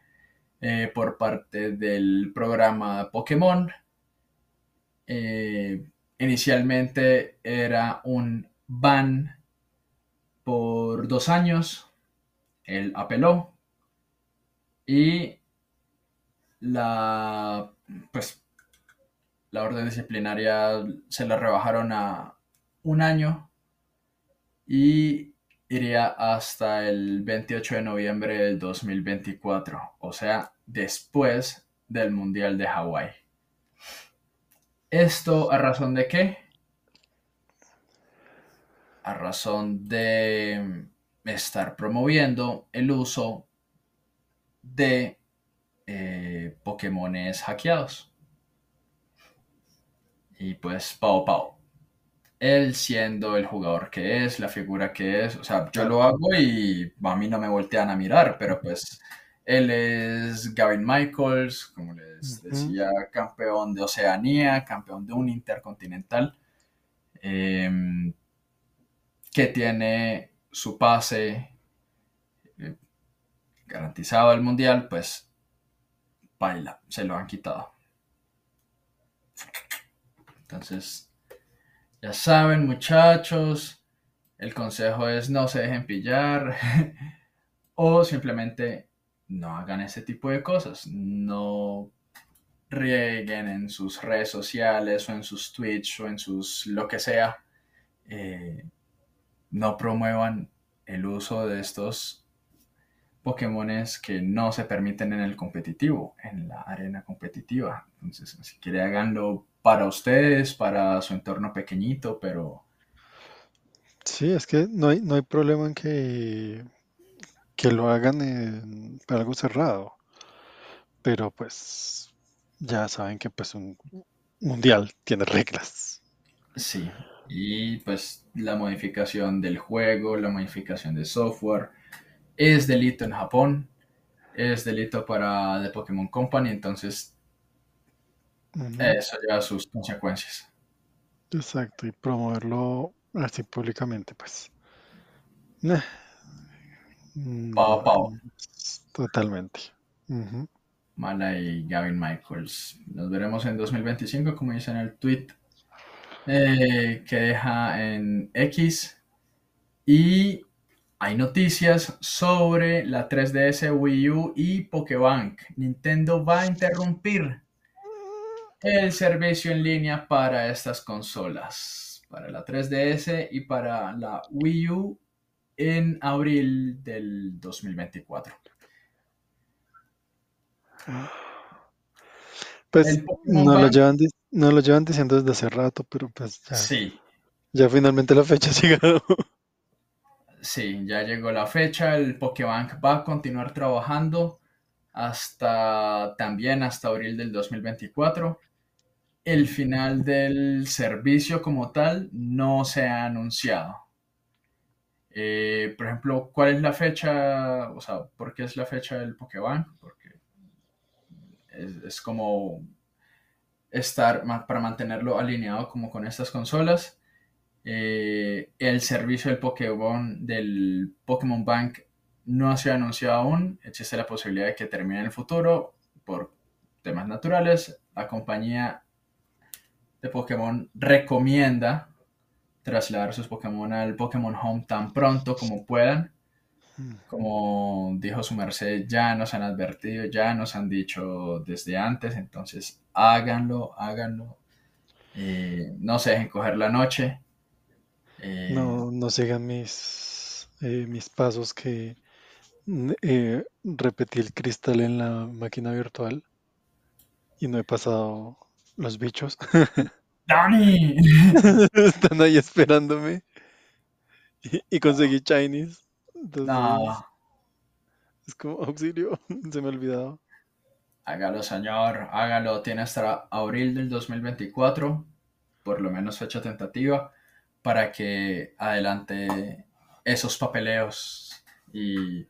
S1: eh, por parte del programa Pokémon. Eh, inicialmente era un ban por dos años. Él apeló y la pues la orden disciplinaria se la rebajaron a un año y iría hasta el 28 de noviembre del 2024, o sea, después del Mundial de Hawái. ¿Esto a razón de qué? A razón de estar promoviendo el uso de eh, Pokémones hackeados. Y pues Pau Pau. Él siendo el jugador que es, la figura que es, o sea, yo lo hago y a mí no me voltean a mirar, pero pues él es Gavin Michaels, como les decía, campeón de Oceanía, campeón de un intercontinental, em, que tiene su pase eh, garantizado al mundial, pues baila, se lo han quitado. Entonces, ya saben, muchachos, el consejo es no se dejen pillar o simplemente no hagan ese tipo de cosas. No rieguen en sus redes sociales o en sus Twitch o en sus lo que sea. eh, no promuevan el uso de estos Pokémones que no se permiten en el competitivo, en la arena competitiva. Entonces, si quiere, háganlo para ustedes, para su entorno pequeñito, pero
S2: Sí, es que no hay, no hay problema en que, que lo hagan en, para algo cerrado, pero pues ya saben que pues un mundial tiene reglas.
S1: sí. Y pues la modificación del juego, la modificación de software, es delito en Japón, es delito para The Pokémon Company, entonces Eso lleva sus consecuencias.
S2: Exacto, y promoverlo así públicamente, pues. Nah. Mm, Totalmente.
S1: Mala y Gavin Michaels. Nos veremos en 2025, como dice en el tweet eh, que deja en X. Y hay noticias sobre la 3DS, Wii U y Pokébank. Nintendo va a interrumpir el servicio en línea para estas consolas, para la 3DS y para la Wii U en abril del 2024.
S2: Pues
S1: El Pokémon
S2: no lo llevan, no lo llevan diciendo desde hace rato, pero pues ya,
S1: Sí,
S2: ya finalmente la fecha ha llegado.
S1: Sí, ya llegó la fecha, el Pokébank va a continuar trabajando hasta también hasta abril del 2024. El final del servicio como tal no se ha anunciado. Eh, por ejemplo, ¿cuál es la fecha? O sea, ¿por qué es la fecha del Pokébank? Porque es, como estar para mantenerlo alineado como con estas consolas. Eh, el servicio del Pokémon del Pokémon Bank no ha anunciado aún. Existe la posibilidad de que termine en el futuro por temas naturales. La compañía de Pokémon recomienda trasladar sus Pokémon al Pokémon Home tan pronto como puedan. Como dijo su merced, ya nos han advertido, ya nos han dicho desde antes, entonces háganlo, háganlo. Eh, no se dejen coger la noche. Eh,
S2: No, no sigan mis, eh, mis pasos que repetí el cristal en la máquina virtual y no he pasado los bichos.
S1: ¡Dani!
S2: Están ahí esperándome y, y conseguí Chinese. Entonces
S1: No,
S2: es como auxilio, se me ha olvidado.
S1: hágalo, señor, hágalo. Tiene hasta abril del 2024, por lo menos fecha tentativa, para que adelante esos papeleos y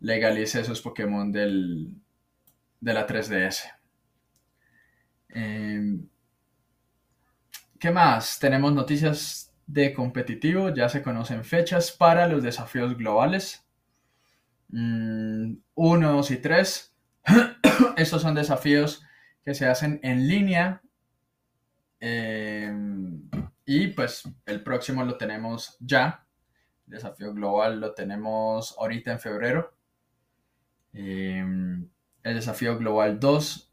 S1: legalice esos Pokémon del, de la 3DS. Eh, ¿Qué más? Tenemos noticias de competitivo, ya se conocen fechas para los desafíos globales. 1, 2 y 3. Estos son desafíos que se hacen en línea. eh, y pues el próximo lo tenemos ya. El desafío global lo tenemos ahorita en febrero. Eh, el desafío global 2,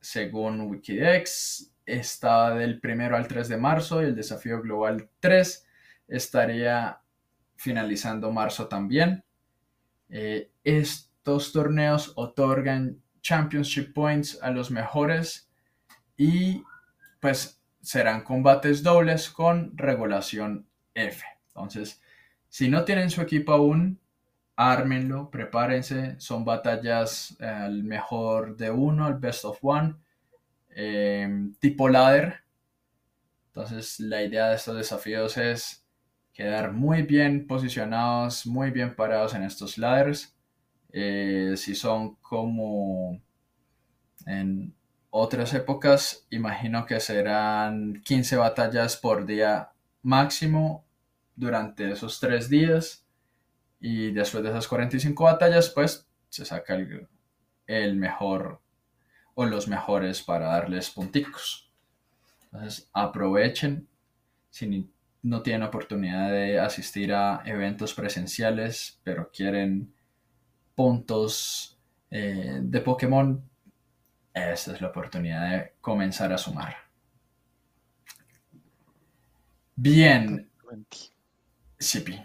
S1: según Wikidex, está del 1 al 3 de marzo y el desafío global 3 estaría finalizando marzo también. Eh, estos torneos otorgan championship points a los mejores y pues serán combates dobles con regulación F. Entonces, si no tienen su equipo aún, ármenlo, prepárense. Son batallas eh, al mejor de uno, al best of one, eh, tipo ladder. Entonces, la idea de estos desafíos es quedar muy bien posicionados, muy bien parados en estos ladders. Eh, si son como en otras épocas, imagino que serán 15 batallas por día máximo durante esos tres días. Y después de esas 45 batallas, pues se saca el, el mejor o los mejores para darles punticos. Entonces aprovechen si no tienen oportunidad de asistir a eventos presenciales, pero quieren puntos eh, de Pokémon, esta es la oportunidad de comenzar a sumar. Bien, Sipi.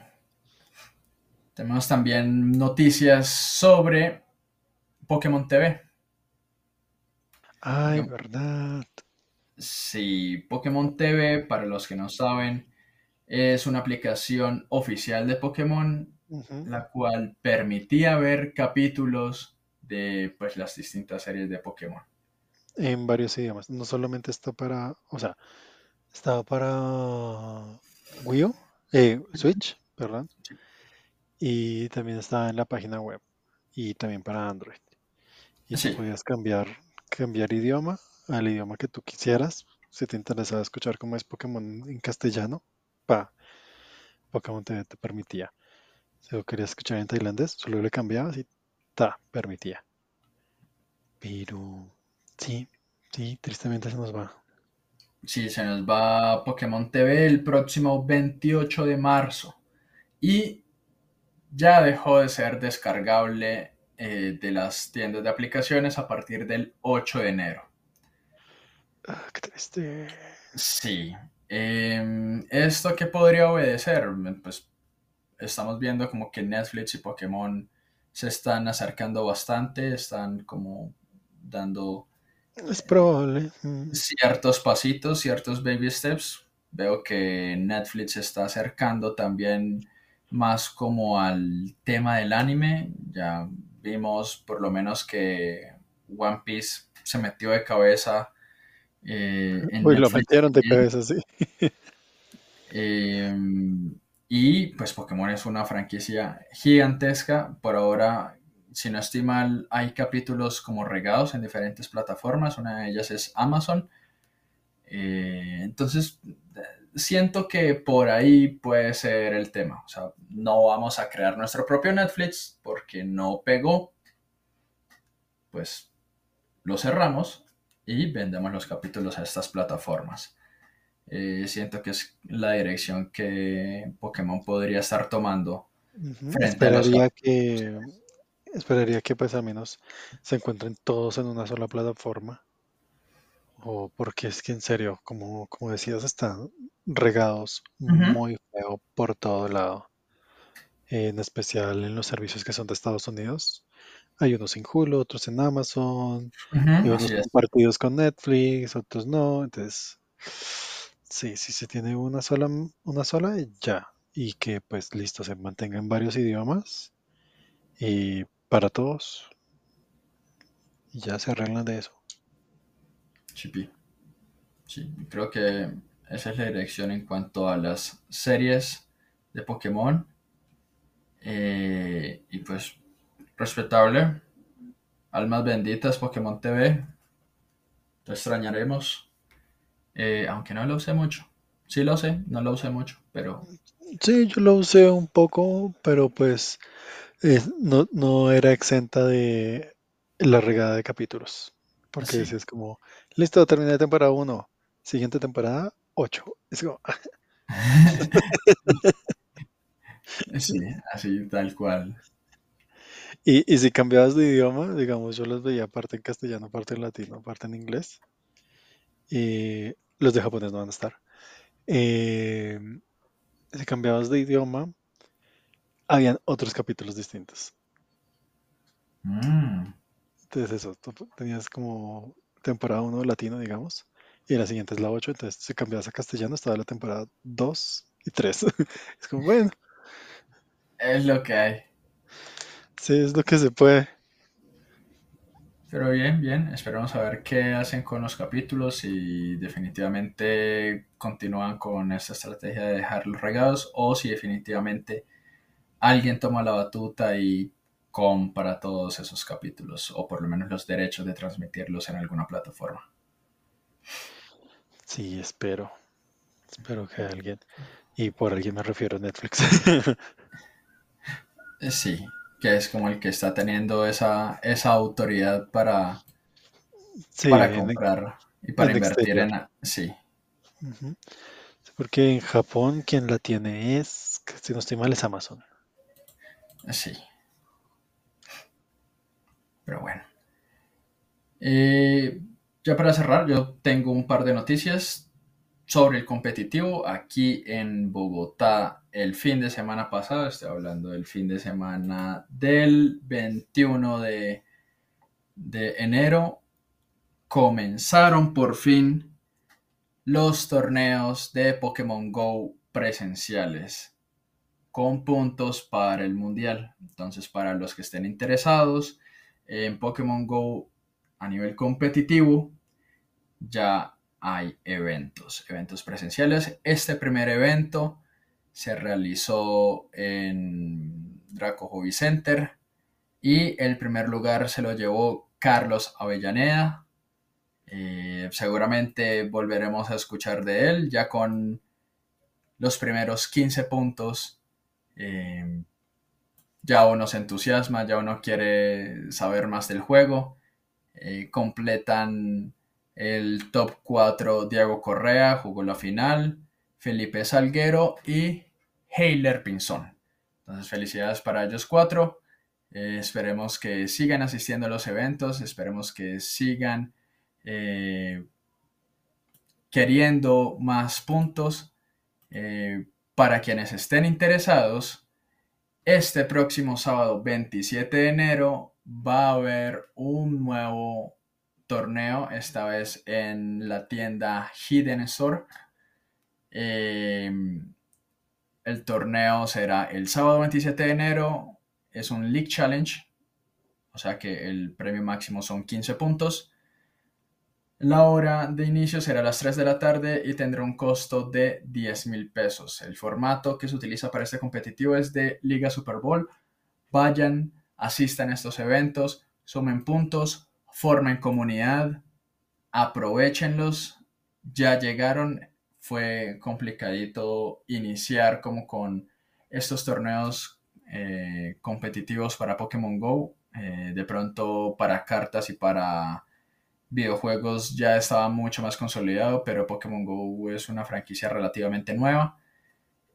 S1: Tenemos también noticias sobre Pokémon TV.
S2: Ay, verdad.
S1: Sí, Pokémon TV, para los que no saben, es una aplicación oficial de Pokémon, la cual permitía ver capítulos de pues, las distintas series de Pokémon.
S2: En varios idiomas. No solamente está para, o sea, estaba para Wii U, eh, Switch, perdón. Y también estaba en la página web y también para Android. Y tú podías cambiar, cambiar idioma al idioma que tú quisieras. Si te interesaba escuchar cómo es Pokémon en castellano, pa, Pokémon te, te permitía. Si lo querías escuchar en tailandés, solo le cambiabas y ta, permitía. Pero sí, sí, tristemente se nos va.
S1: Sí, se nos va Pokémon TV el próximo 28 de marzo. Y ya dejó de ser descargable eh, de las tiendas de aplicaciones a partir del 8 de enero.
S2: Ah, qué triste.
S1: Sí. Em, ¿Esto qué podría obedecer? Pues estamos viendo como que Netflix y Pokémon se están acercando bastante, están como dando
S2: es probable.
S1: Ciertos pasitos, ciertos baby steps. Veo que Netflix se está acercando también más como al tema del anime. Ya vimos por lo menos que One Piece se metió de cabeza.
S2: Eh, en Uy, lo metieron de cabeza, sí.
S1: Em, y pues Pokémon es una franquicia gigantesca. Por ahora, si no estoy mal, hay capítulos como regados en diferentes plataformas. Una de ellas es Amazon. Eh, entonces, siento que por ahí puede ser el tema. O sea, no vamos a crear nuestro propio Netflix porque no pegó. Pues lo cerramos y vendemos los capítulos a estas plataformas. Eh, siento que es la dirección que Pokémon podría estar tomando.
S2: esperaría que esperaría que pues al menos se encuentren todos en una sola plataforma. O porque es que en serio, como, como decías, están regados muy feo por todo lado. En especial en los servicios que son de Estados Unidos. Hay unos en Hulu, otros en Amazon, hay unos compartidos con Netflix, otros no. Entonces, sí, si se tiene una sola, una sola, ya. Y que pues listo, se mantenga en varios idiomas y para todos. Y ya se arreglan de eso.
S1: Chipi. Sí, creo que esa es la dirección en cuanto a las series de Pokémon. Eh, y pues, respetable. Almas benditas, Pokémon TV. Te extrañaremos. Eh, aunque no lo usé mucho. Sí lo sé, no lo usé mucho, pero...
S2: Sí, yo lo usé un poco, pero pues eh, no, no era exenta de la regada de capítulos. Porque es como, listo, terminé temporada 1, siguiente temporada 8. Es como...
S1: sí, así tal cual.
S2: Y, y si cambiabas de idioma, digamos, yo los veía parte en castellano, parte en latino, parte en inglés. Y los de japonés no van a estar. Eh, si cambiabas de idioma, habían otros capítulos distintos.
S1: Mm.
S2: Entonces eso, tenías como temporada 1 latino, digamos, y la siguiente es la 8, entonces si cambiabas a castellano estaba la temporada 2 y 3. es como, bueno.
S1: Es lo que hay.
S2: Sí, es lo que se puede.
S1: Pero bien, bien, esperamos a ver qué hacen con los capítulos y definitivamente continúan con esta estrategia de dejar los regados o si definitivamente alguien toma la batuta y compra todos esos capítulos o por lo menos los derechos de transmitirlos en alguna plataforma.
S2: Sí, espero. Espero que alguien. Y por alguien me refiero a Netflix.
S1: Sí, que es como el que está teniendo esa, esa autoridad para, para comprar y para invertir en... Sí.
S2: Porque en Japón quien la tiene es, si no estoy mal, es Amazon.
S1: Sí. Pero bueno. Eh, ya para cerrar, yo tengo un par de noticias sobre el competitivo aquí en Bogotá el fin de semana pasado. Estoy hablando del fin de semana del 21 de, de enero. Comenzaron por fin los torneos de Pokémon Go presenciales con puntos para el mundial. Entonces, para los que estén interesados en Pokémon Go a nivel competitivo, ya hay eventos, eventos presenciales. Este primer evento se realizó en Draco Hobby Center. Y el primer lugar se lo llevó Carlos Avellaneda. Eh, seguramente volveremos a escuchar de él ya con los primeros 15 puntos. Eh, ya uno se entusiasma, ya uno quiere saber más del juego. Eh, completan el top 4 Diego Correa, jugó la final, Felipe Salguero y Heiler Pinzón. Entonces felicidades para ellos cuatro. Eh, esperemos que sigan asistiendo a los eventos, esperemos que sigan eh, queriendo más puntos. para quienes estén interesados, este próximo sábado 27 de enero va a haber un nuevo torneo, esta vez en la tienda Hidden Store. Em, el torneo será el sábado 27 de enero, es un League Challenge, o sea que el premio máximo son 15 puntos. La hora de inicio será a las 3 de la tarde y tendrá un costo de 10 mil pesos. El formato que se utiliza para este competitivo es de Liga Super Bowl. Vayan, asistan a estos eventos, sumen puntos, formen comunidad, aprovechenlos. Ya llegaron, fue complicadito iniciar como con estos torneos eh, competitivos para Pokémon Go. Eh, de pronto para cartas y para videojuegos ya estaba mucho más consolidado, pero Pokémon Go es una franquicia relativamente nueva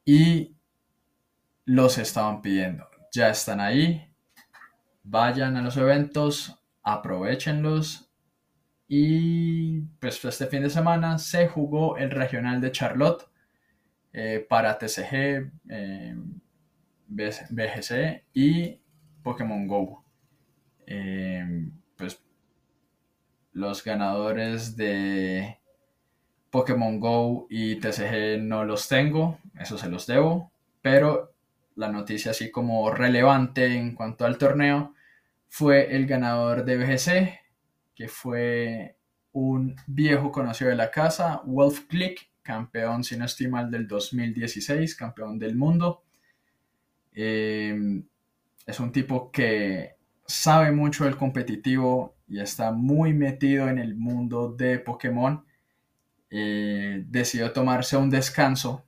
S1: y los estaban pidiendo. Ya están ahí, vayan a los eventos, aprovechenlos y pues este fin de semana se jugó el regional de Charlotte eh, para TCG, eh, BGC y Pokémon Go. Eh, pues los ganadores de Pokémon Go y TCG no los tengo, eso se los debo, pero la noticia así como relevante en cuanto al torneo fue el ganador de BGC, que fue un viejo conocido de la casa, Wolf Click, campeón sin no del 2016, campeón del mundo. Eh, es un tipo que sabe mucho del competitivo y está muy metido en el mundo de Pokémon, eh, decidió tomarse un descanso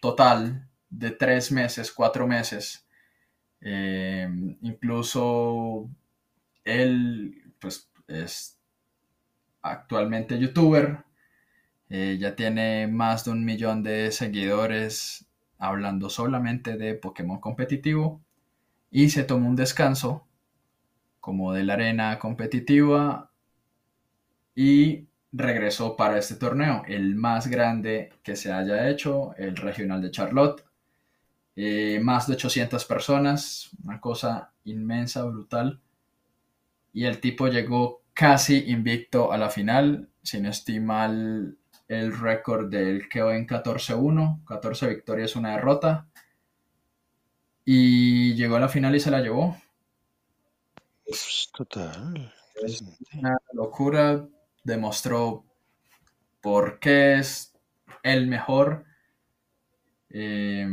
S1: total de tres meses, cuatro meses. Eh, incluso él pues, es actualmente youtuber, eh, ya tiene más de un millón de seguidores hablando solamente de Pokémon competitivo y se tomó un descanso como de la arena competitiva y regresó para este torneo, el más grande que se haya hecho, el regional de Charlotte. Eh, más de 800 personas, una cosa inmensa, brutal. Y el tipo llegó casi invicto a la final, sin estimar el récord del quedó en 14-1, 14 victorias, una derrota. Y llegó a la final y se la llevó.
S2: Total.
S1: Es una locura. Demostró por qué es el mejor. Eh,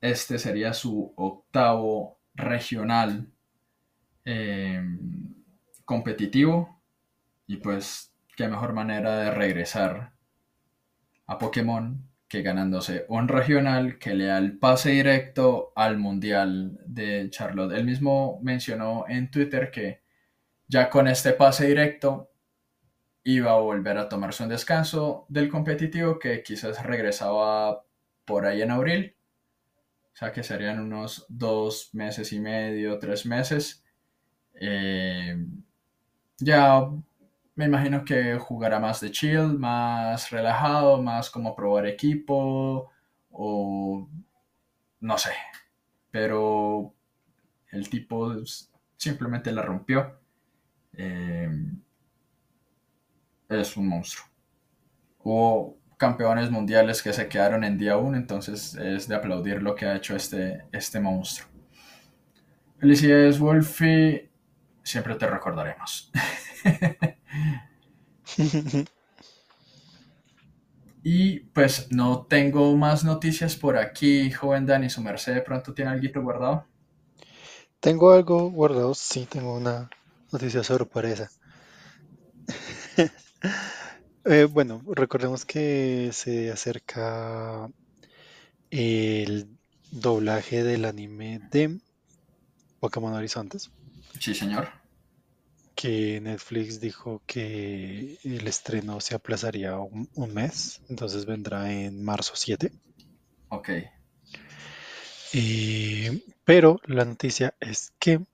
S1: este sería su octavo regional eh, competitivo. Y pues, qué mejor manera de regresar a Pokémon que ganándose un regional que le da el pase directo al Mundial de Charlotte. Él mismo mencionó en Twitter que ya con este pase directo iba a volver a tomarse un descanso del competitivo que quizás regresaba por ahí en abril. O sea que serían unos dos meses y medio, tres meses. Eh, ya me imagino que jugará más de chill, más relajado, más como probar equipo o no sé. Pero el tipo simplemente la rompió. Em, es un monstruo. Hubo campeones mundiales que se quedaron en día 1, entonces es de aplaudir lo que ha hecho este, este monstruo. Felicidades, Wolfie. Siempre te recordaremos. y pues no tengo más noticias por aquí, joven Dani. ¿Su merced de pronto tiene algo guardado?
S2: Tengo algo guardado, sí, tengo una noticia sorpresa. Eh, bueno, recordemos que se acerca el doblaje del anime de Pokémon Horizontes,
S1: Sí, señor.
S2: Que Netflix dijo que el estreno se aplazaría un, un mes, entonces vendrá en marzo 7.
S1: Ok.
S2: Pero la noticia es que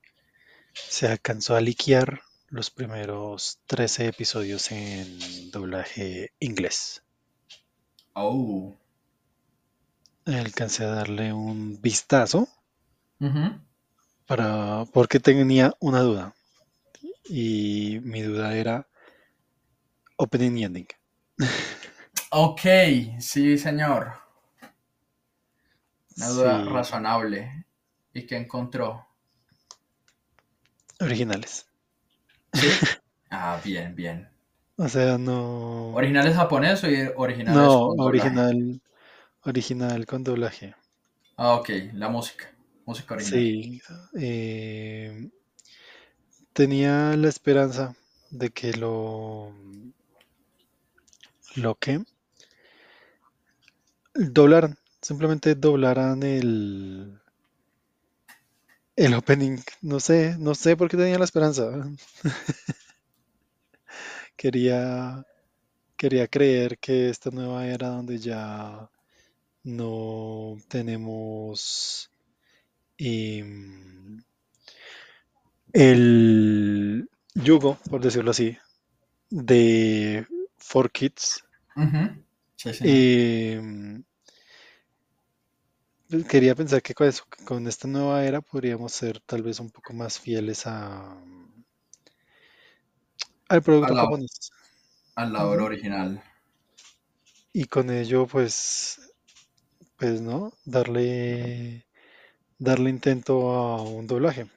S2: se alcanzó a liquear los primeros 13 episodios en doblaje inglés.
S1: Oh.
S2: Alcancé a darle un vistazo para porque tenía una duda y mi duda era opening y ending.
S1: Ok, sí, señor. Una duda
S2: Sí,
S1: razonable. ¿Y qué encontró?
S2: originales.
S1: ¿Sí? Ah, bien, bien.
S2: O sea, no,
S1: ¿Originales japonés o originales
S2: no,
S1: con doblaje?
S2: original, original con doblaje.
S1: Ah, ok, la música. Música original.
S2: Sí, eh, tenía la esperanza de que lo, lo que doblaran, simplemente doblaran el, el opening. No sé, no sé por qué tenía la esperanza. Quería, quería creer que esta nueva era donde ya no tenemos em, el yugo, por decirlo así, de 4Kids.
S1: Ujú. Sí, sí.
S2: em, quería pensar que con, eso, que con esta nueva era podríamos ser tal vez un poco más fieles a, al
S1: A
S2: producto
S1: la,
S2: japonés.
S1: a la obra
S2: Ujú.
S1: original.
S2: Y con ello, pues, pues, ¿no? Darle, darle intento a un doblaje.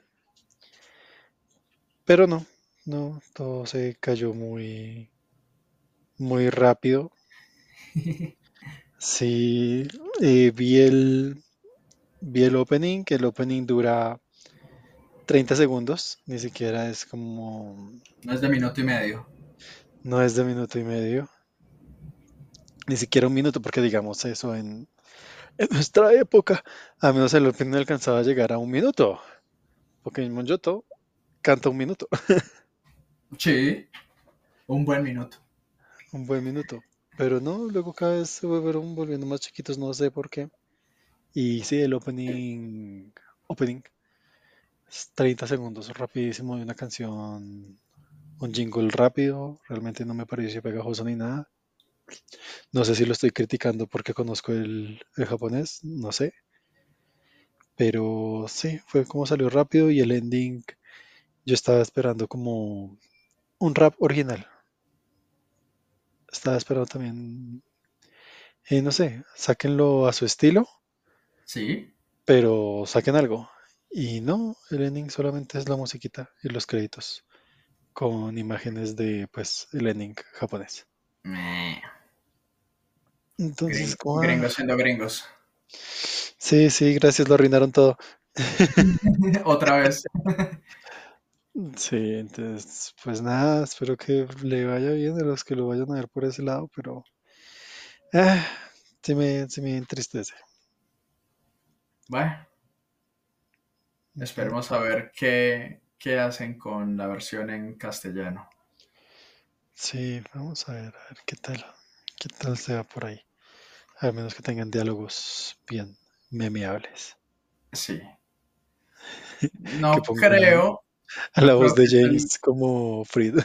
S2: Pero no, no, todo se cayó muy, muy rápido. Sí, eh, vi el, vi el opening, que el opening dura 30 segundos, ni siquiera es como,
S1: No es de minuto y medio.
S2: no es de minuto y medio, ni siquiera un minuto, porque digamos eso en, en nuestra época, a menos el opening alcanzaba a llegar a un minuto, porque en Monjoto canta un minuto,
S1: Sí, un buen minuto.
S2: un buen minuto, pero no, luego cada vez se fueron volviendo más chiquitos, no sé por qué. Y sí, el opening, opening, es 30 segundos, rapidísimo de una canción, un jingle rápido, realmente no me pareció pegajoso ni nada. No sé si lo estoy criticando porque conozco el, el japonés, no sé, pero sí, fue como salió rápido y el ending, yo estaba esperando como un rap original, estaba esperando también, eh, no sé, sáquenlo a su estilo,
S1: Sí.
S2: pero saquen algo. Y no, el ending solamente es la musiquita y los créditos con imágenes de, pues, el ending japonés.
S1: Meh.
S2: Entonces,
S1: Gring- Gringos siendo gringos.
S2: sí, sí, gracias, lo arruinaron todo.
S1: Otra vez.
S2: Sí, entonces, pues nada, espero que le vaya bien a los que lo vayan a ver por ese lado, pero ah, sí me, sí me entristece.
S1: Bueno, esperemos a ver qué, qué hacen con la versión en castellano.
S2: Sí, vamos a ver, a ver qué tal, qué tal se va por ahí. Al menos que tengan diálogos bien memeables.
S1: Sí. No
S2: a,
S1: creo,
S2: a la voz de. James como Fried.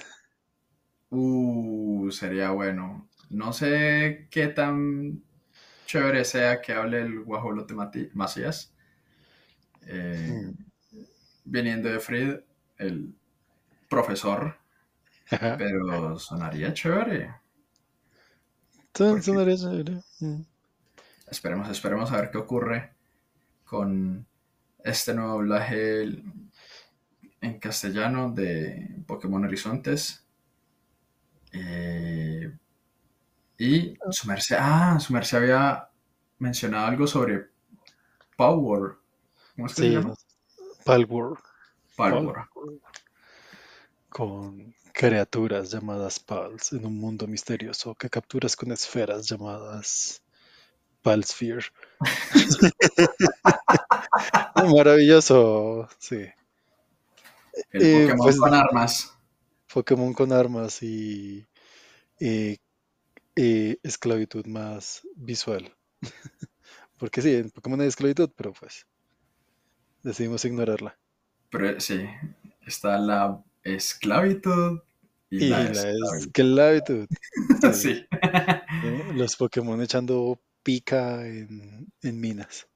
S1: Uh, sería bueno. No sé qué tan chévere sea que hable el guajolote Macías. eh,
S2: Mm,
S1: viniendo de Fried, el profesor,
S2: Ajá.
S1: pero sonaría chévere.
S2: Sonaría chévere. Mm.
S1: esperemos, esperemos a ver qué ocurre con este nuevo doblaje en castellano de Pokémon Horizontes. Eh, y su merced, ah, su merced había mencionado algo sobre Power. ¿Cómo es que se llama?
S2: Palworld.
S1: Palworld.
S2: Con criaturas llamadas Pals en un mundo misterioso que capturas con esferas llamadas Palsphere. Maravilloso, sí.
S1: El
S2: Eh,
S1: Pokémon
S2: pues-
S1: con armas.
S2: Pokémon con armas y eh, eh, esclavitud más visual. Porque sí, en Pokémon hay esclavitud, pero pues decidimos ignorarla.
S1: Pero sí, está la esclavitud y,
S2: Y
S1: la,
S2: la
S1: esclavitud.
S2: esclavitud.
S1: Sí.
S2: eh, Los Pokémon echando pica en, en minas.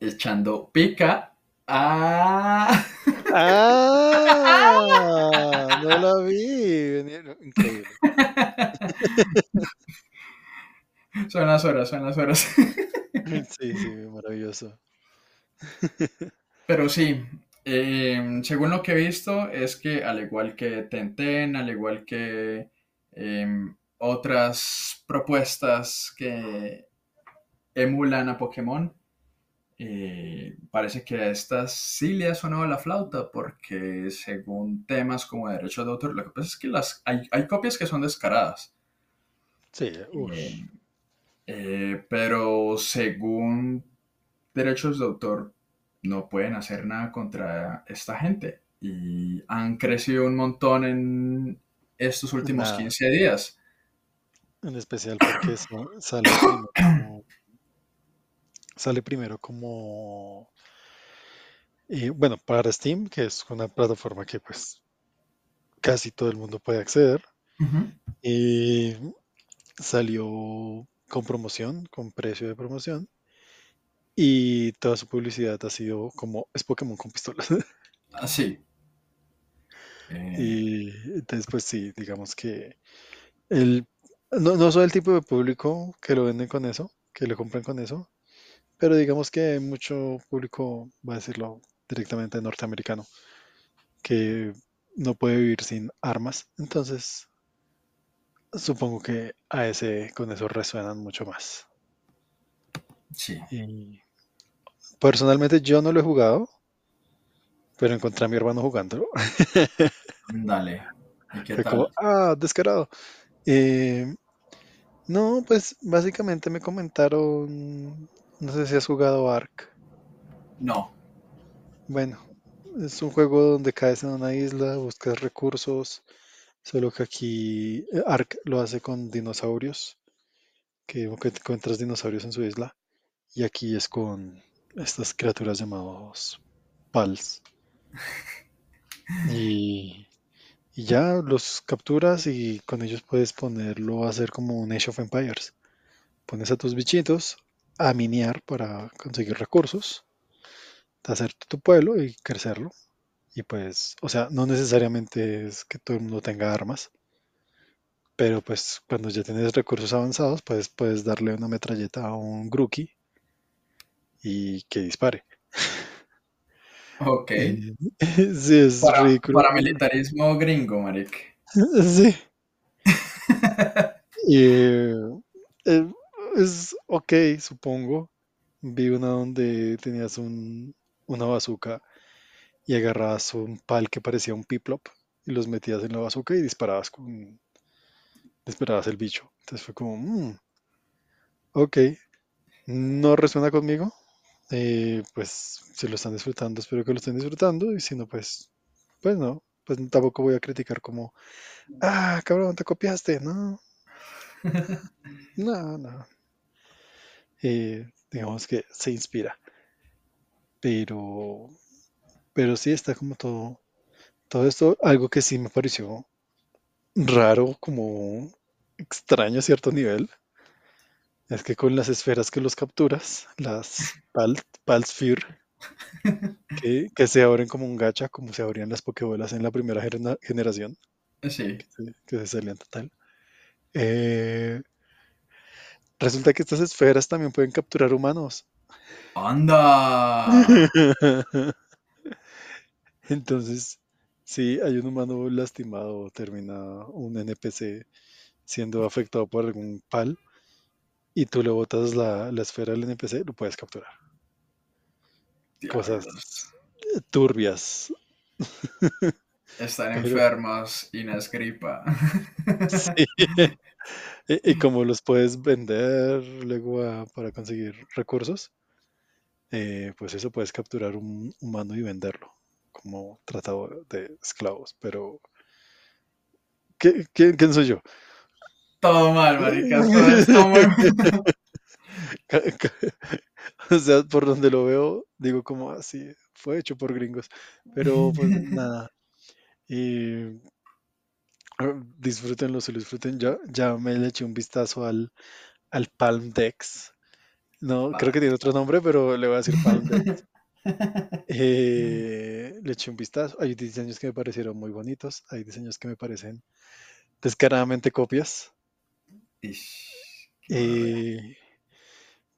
S1: Echando pica a...
S2: ¡Ah! No la vi. Increíble.
S1: Son las horas, son las horas.
S2: Sí, sí, maravilloso.
S1: Pero sí, eh, según lo que he visto, es que al igual que Tenten, al igual que eh, otras propuestas que emulan a Pokémon, eh, parece que a estas sí le ha sonado la flauta, porque según temas como derechos de autor, lo que pasa es que las, hay, hay copias que son descaradas.
S2: Sí.
S1: Eh, eh, pero según derechos de autor, no pueden hacer nada contra esta gente. Y han crecido un montón en estos últimos
S2: Nada.
S1: 15 días.
S2: En especial porque sale sale primero como y bueno, para Steam, que es una plataforma que pues casi todo el mundo puede acceder, y salió con promoción, con precio de promoción, y toda su publicidad ha sido como es Pokémon con pistolas.
S1: Así. Eh,
S2: Y entonces, pues sí, digamos que el, no, no soy el tipo de público que lo venden con eso, que lo compran con eso, pero digamos que mucho público, va a decirlo directamente norteamericano, que no puede vivir sin armas. Entonces, supongo que a ese, con eso resuenan mucho más.
S1: sí.
S2: Y personalmente yo no lo he jugado, pero encontré a mi hermano jugándolo.
S1: Dale. ¿Y qué
S2: Fue
S1: tal?
S2: como, ah, descarado. Eh, no, pues básicamente me comentaron, no sé si has jugado Ark.
S1: No.
S2: Bueno, es un juego donde caes en una isla, buscas recursos, solo que aquí eh, Ark lo hace con dinosaurios, que, encuentras dinosaurios en su isla, y aquí es con estas criaturas llamadas Pals. Y, y ya los capturas y con ellos puedes ponerlo a hacer como un Age of Empires. Pones a tus bichitos a miniar para conseguir recursos, de hacer tu pueblo y crecerlo. Y pues, o sea, no necesariamente es que todo el mundo tenga armas, pero pues cuando ya tienes recursos avanzados, pues puedes darle una metralleta a un Grookey y que dispare.
S1: Ok.
S2: Sí, es
S1: Para,
S2: ridículo.
S1: paramilitarismo gringo, maric.
S2: Sí. Y eh, es ok, supongo. Vi una donde tenías un, una bazooka y agarrabas un pal que parecía un piplop y los metías en la bazooka y disparabas con disparabas el bicho. Entonces fue como, "Mm, ok, no resuena conmigo. Eh, pues si lo están disfrutando, espero que lo estén disfrutando y si no, pues, pues no, pues tampoco voy a criticar como, ah, cabrón, te copiaste, no, no, no. Eh, digamos que se inspira, pero, pero sí está como todo, todo esto, algo que sí me pareció raro, como extraño a cierto nivel, es que con las esferas que los capturas, las Pal, Palsphere, que, que se abren como un gacha, como se abrían las Pokébolas en la primera genera- generación,
S1: Sí.
S2: que se, que se salían total. Eh, resulta que estas esferas también pueden capturar humanos.
S1: ¡Anda!
S2: Entonces, si hay un humano lastimado, termina un NPC siendo afectado por algún pal y tú le botas la, la esfera al NPC, lo puedes capturar. Cosas, turbias.
S1: Están enfermos y no es gripa.
S2: Sí. Y, como los puedes vender luego para conseguir recursos, eh, pues eso puedes capturar un humano y venderlo como tratado de esclavos. Pero, ¿qué, quién soy yo?
S1: Todo mal, maricas, todo mal.
S2: o sea, por donde lo veo, digo como así, fue hecho por gringos. Pero pues nada. Y ah, disfrútenlo, se lo disfruten. Ya, ya me le eché un vistazo al, al Palm Dex. No, creo que tiene otro nombre, pero le voy a decir Palm Dex. Eh, le eché un vistazo. Hay diseños que me parecieron muy bonitos. Hay diseños que me parecen descaradamente copias. Eh,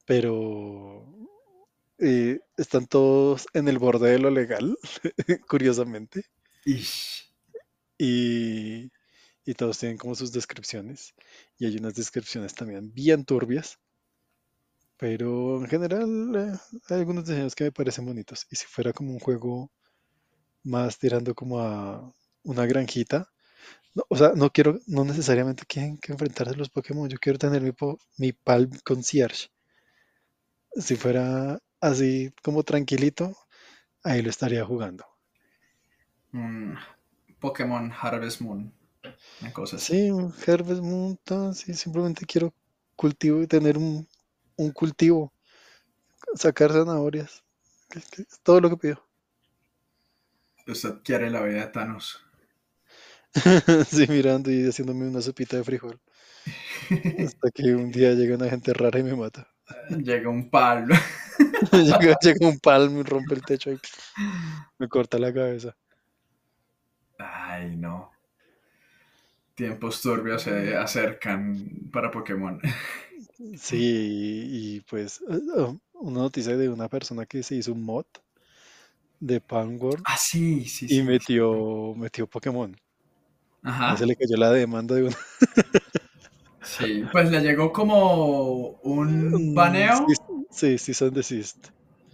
S2: pero eh, están todos en el borde de lo legal, curiosamente. Y, y todos tienen como sus descripciones. Y hay unas descripciones también bien turbias. Pero en general eh, hay algunos diseños que me parecen bonitos. Y si fuera como un juego más tirando como a una granjita, o sea, no quiero, no necesariamente quieren que enfrentarse a los Pokémon. Yo quiero tener mi, mi Palm Concierge. Si fuera así como tranquilito, ahí lo estaría jugando.
S1: Pokémon Harvest Moon.
S2: Una cosa así. Sí, Harvest Moon, sí, simplemente quiero cultivo y tener un, cultivo. Sacar zanahorias. todo lo que pido.
S1: Usted quiere la vida de Thanos.
S2: sí, mirando y haciéndome una sopita de frijol. Hasta que un día llega una gente rara y me mata.
S1: Llega un palo.
S2: llega, un palo y rompe el techo y me corta la cabeza.
S1: Ay, no. Tiempos turbios se acercan para Pokémon.
S2: Sí, y pues eh, oh, una noticia de una persona que se hizo un mod de Palmworld.
S1: Ah, sí, sí,
S2: Y metió, metió Pokémon. Ajá. se le cayó la demanda de una.
S1: Sí, pues le llegó como un baneo.
S2: Sí, sí, son desist.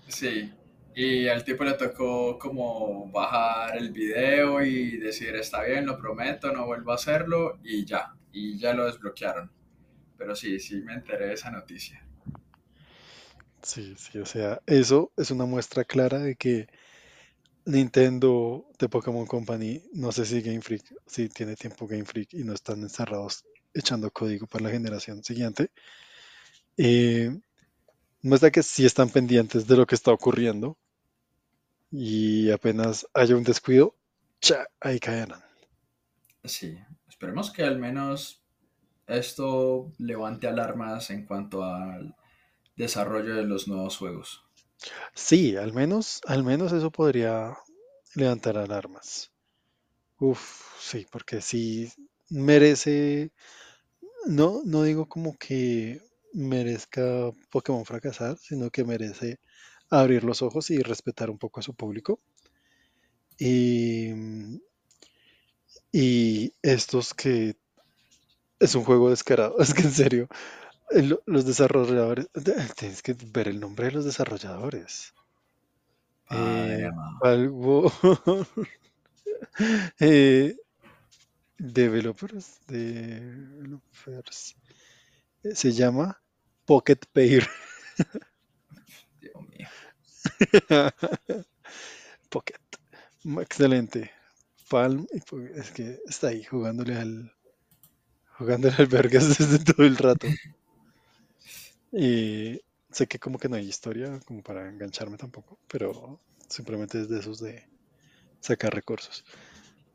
S1: Sí, y al tipo le tocó como bajar el video y decir, está bien, lo prometo, no vuelvo a hacerlo, y ya, y ya lo desbloquearon. Pero sí, sí me enteré de esa noticia.
S2: Sí, sí, o sea, eso es una muestra clara de que Nintendo de Pokémon Company, no sé si Game Freak, si tiene tiempo Game Freak y no están encerrados echando código para la generación siguiente. Eh, muestra que sí están pendientes de lo que está ocurriendo y apenas haya un descuido, cha, ahí caerán.
S1: Sí, esperemos que al menos esto levante alarmas en cuanto al desarrollo de los nuevos juegos.
S2: Sí, al menos, al menos eso podría levantar alarmas. Uf, sí, porque sí merece, no, no digo como que merezca Pokémon fracasar, sino que merece abrir los ojos y respetar un poco a su público. Y, y estos que es un juego descarado, es que en serio, los desarrolladores, tienes que ver el nombre de los desarrolladores. Eh, algo eh, developers, developers se llama Pocket Pair. Pocket. Excelente. Palm, es que está ahí jugándole al jugándole al vergas desde todo el rato. Y sé que como que no hay historia como para engancharme tampoco, pero simplemente es de esos de sacar recursos.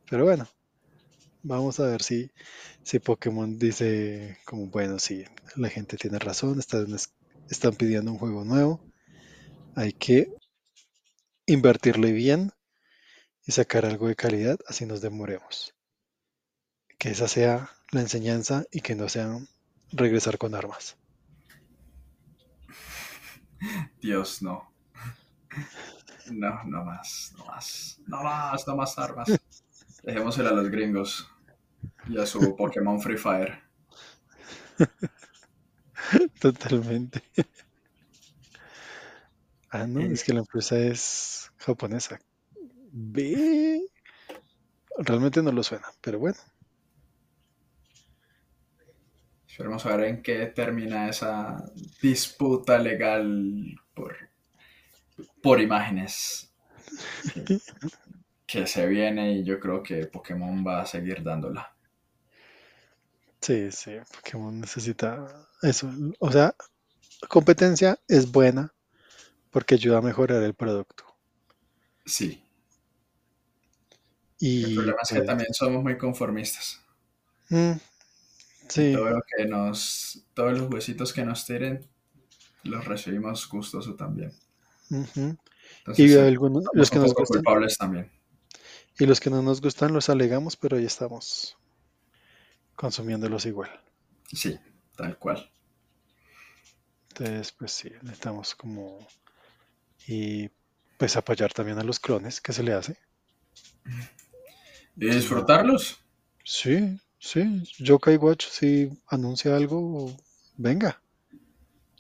S2: Pero bueno, vamos a ver si, si Pokémon dice como, bueno, sí, la gente tiene razón, están pidiendo un juego nuevo, hay que invertirle bien y sacar algo de calidad, así nos demoremos. Que esa sea la enseñanza y que no sea regresar con armas.
S1: Dios, no. No, no más, no más, no más, no más armas. Dejémosela a los gringos y a su Pokémon Free Fire.
S2: Totalmente. Ah, no, es que la empresa es japonesa. Ve. Realmente no lo suena, pero bueno.
S1: Esperemos a ver en qué termina esa disputa legal por, por imágenes que, que se viene y yo creo que Pokémon va a seguir dándola.
S2: Sí, sí, Pokémon necesita eso. O sea, competencia es buena porque ayuda a mejorar el producto.
S1: Sí.
S2: Y
S1: El problema es que
S2: pues,
S1: también somos muy conformistas.
S2: mm, sí,
S1: todo lo que nos, todos los huesitos que nos tiren, los recibimos gustoso también.
S2: ujú.
S1: Entonces,
S2: Y algunos, los que nos gustan,
S1: culpables también.
S2: y los que no nos gustan los alegamos, pero ahí estamos consumiéndolos igual.
S1: Sí, tal cual.
S2: Entonces, pues sí, necesitamos como y pues apoyar también a los clones que se le hace.
S1: Y disfrutarlos.
S2: Sí, sí, Yokai Watch si anuncia algo, venga,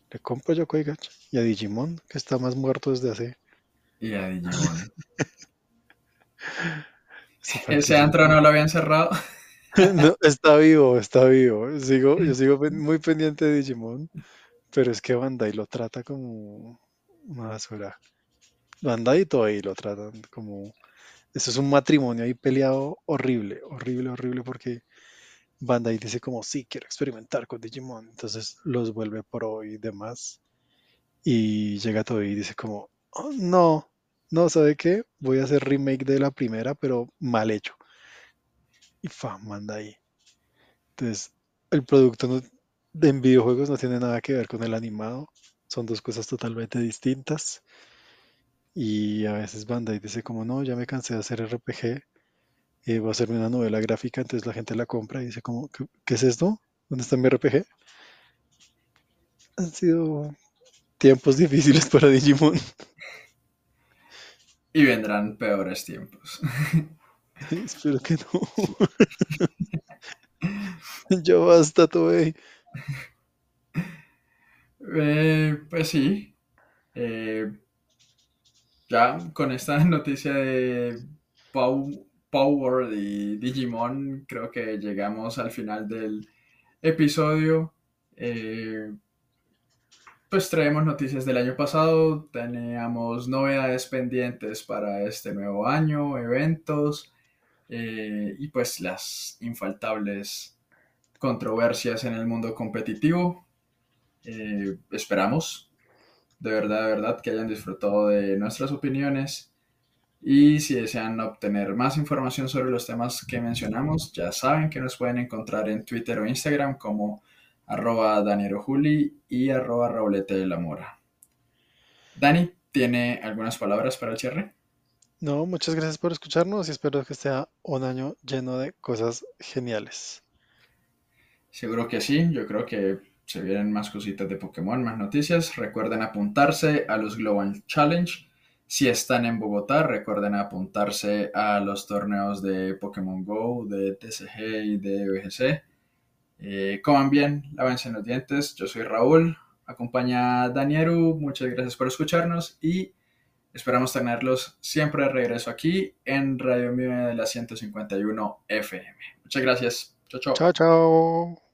S2: le compro Yokai Watch y a Digimon que está más muerto desde hace
S1: Y a Digimon.
S2: ese
S1: antro no lo habían cerrado.
S2: No, está vivo, está vivo. Sigo, yo sigo muy pendiente de Digimon, pero es que Bandai lo trata como una basura. Bandai y Toei lo tratan como... Eso es un matrimonio ahí peleado horrible, horrible, horrible, porque Bandai dice como, sí, quiero experimentar con Digimon, entonces los vuelve pro y demás. Y llega Toei y dice como, "Oh, no, no, ¿sabe qué? Voy a hacer remake de la primera, pero mal hecho. Y fa, manda ahí. Entonces, el producto en videojuegos no tiene nada que ver con el animado. Son dos cosas totalmente distintas. Y a veces Bandai dice como, no, ya me cansé de hacer RPG. eh, voy a hacerme una novela gráfica. Entonces la gente la compra y dice como, ¿qué, qué es esto? ¿Dónde está mi RPG? Han sido tiempos difíciles para Digimon.
S1: Y vendrán peores tiempos.
S2: Espero que no. Ya basta, Toei.
S1: Eh, pues sí. Eh, ya con esta noticia de Pow- Power y Digimon, creo que llegamos al final del episodio. Eh, pues traemos noticias del año pasado, teníamos novedades pendientes para este nuevo año, eventos eh, y pues las infaltables controversias en el mundo competitivo. Eh, esperamos de verdad, de verdad que hayan disfrutado de nuestras opiniones y si desean obtener más información sobre los temas que mencionamos, ya saben que nos pueden encontrar en Twitter o Instagram como arroba Juli y arroba Raulete de la Mora. Dani, ¿tiene algunas palabras para el cierre?
S2: No, muchas gracias por escucharnos y espero que sea un año lleno de cosas geniales.
S1: Seguro que sí, yo creo que se vienen más cositas de Pokémon, más noticias. Recuerden apuntarse a los Global Challenge. Si están en Bogotá, recuerden apuntarse a los torneos de Pokémon Go, de TCG y de BGC. Eh, coman bien, lávense los dientes. Yo soy Raúl, acompaña a. Muchas gracias por escucharnos y esperamos tenerlos siempre de regreso aquí en Radio Mía de la 151 FM. Muchas gracias. Chao, chao.
S2: Chao, chao.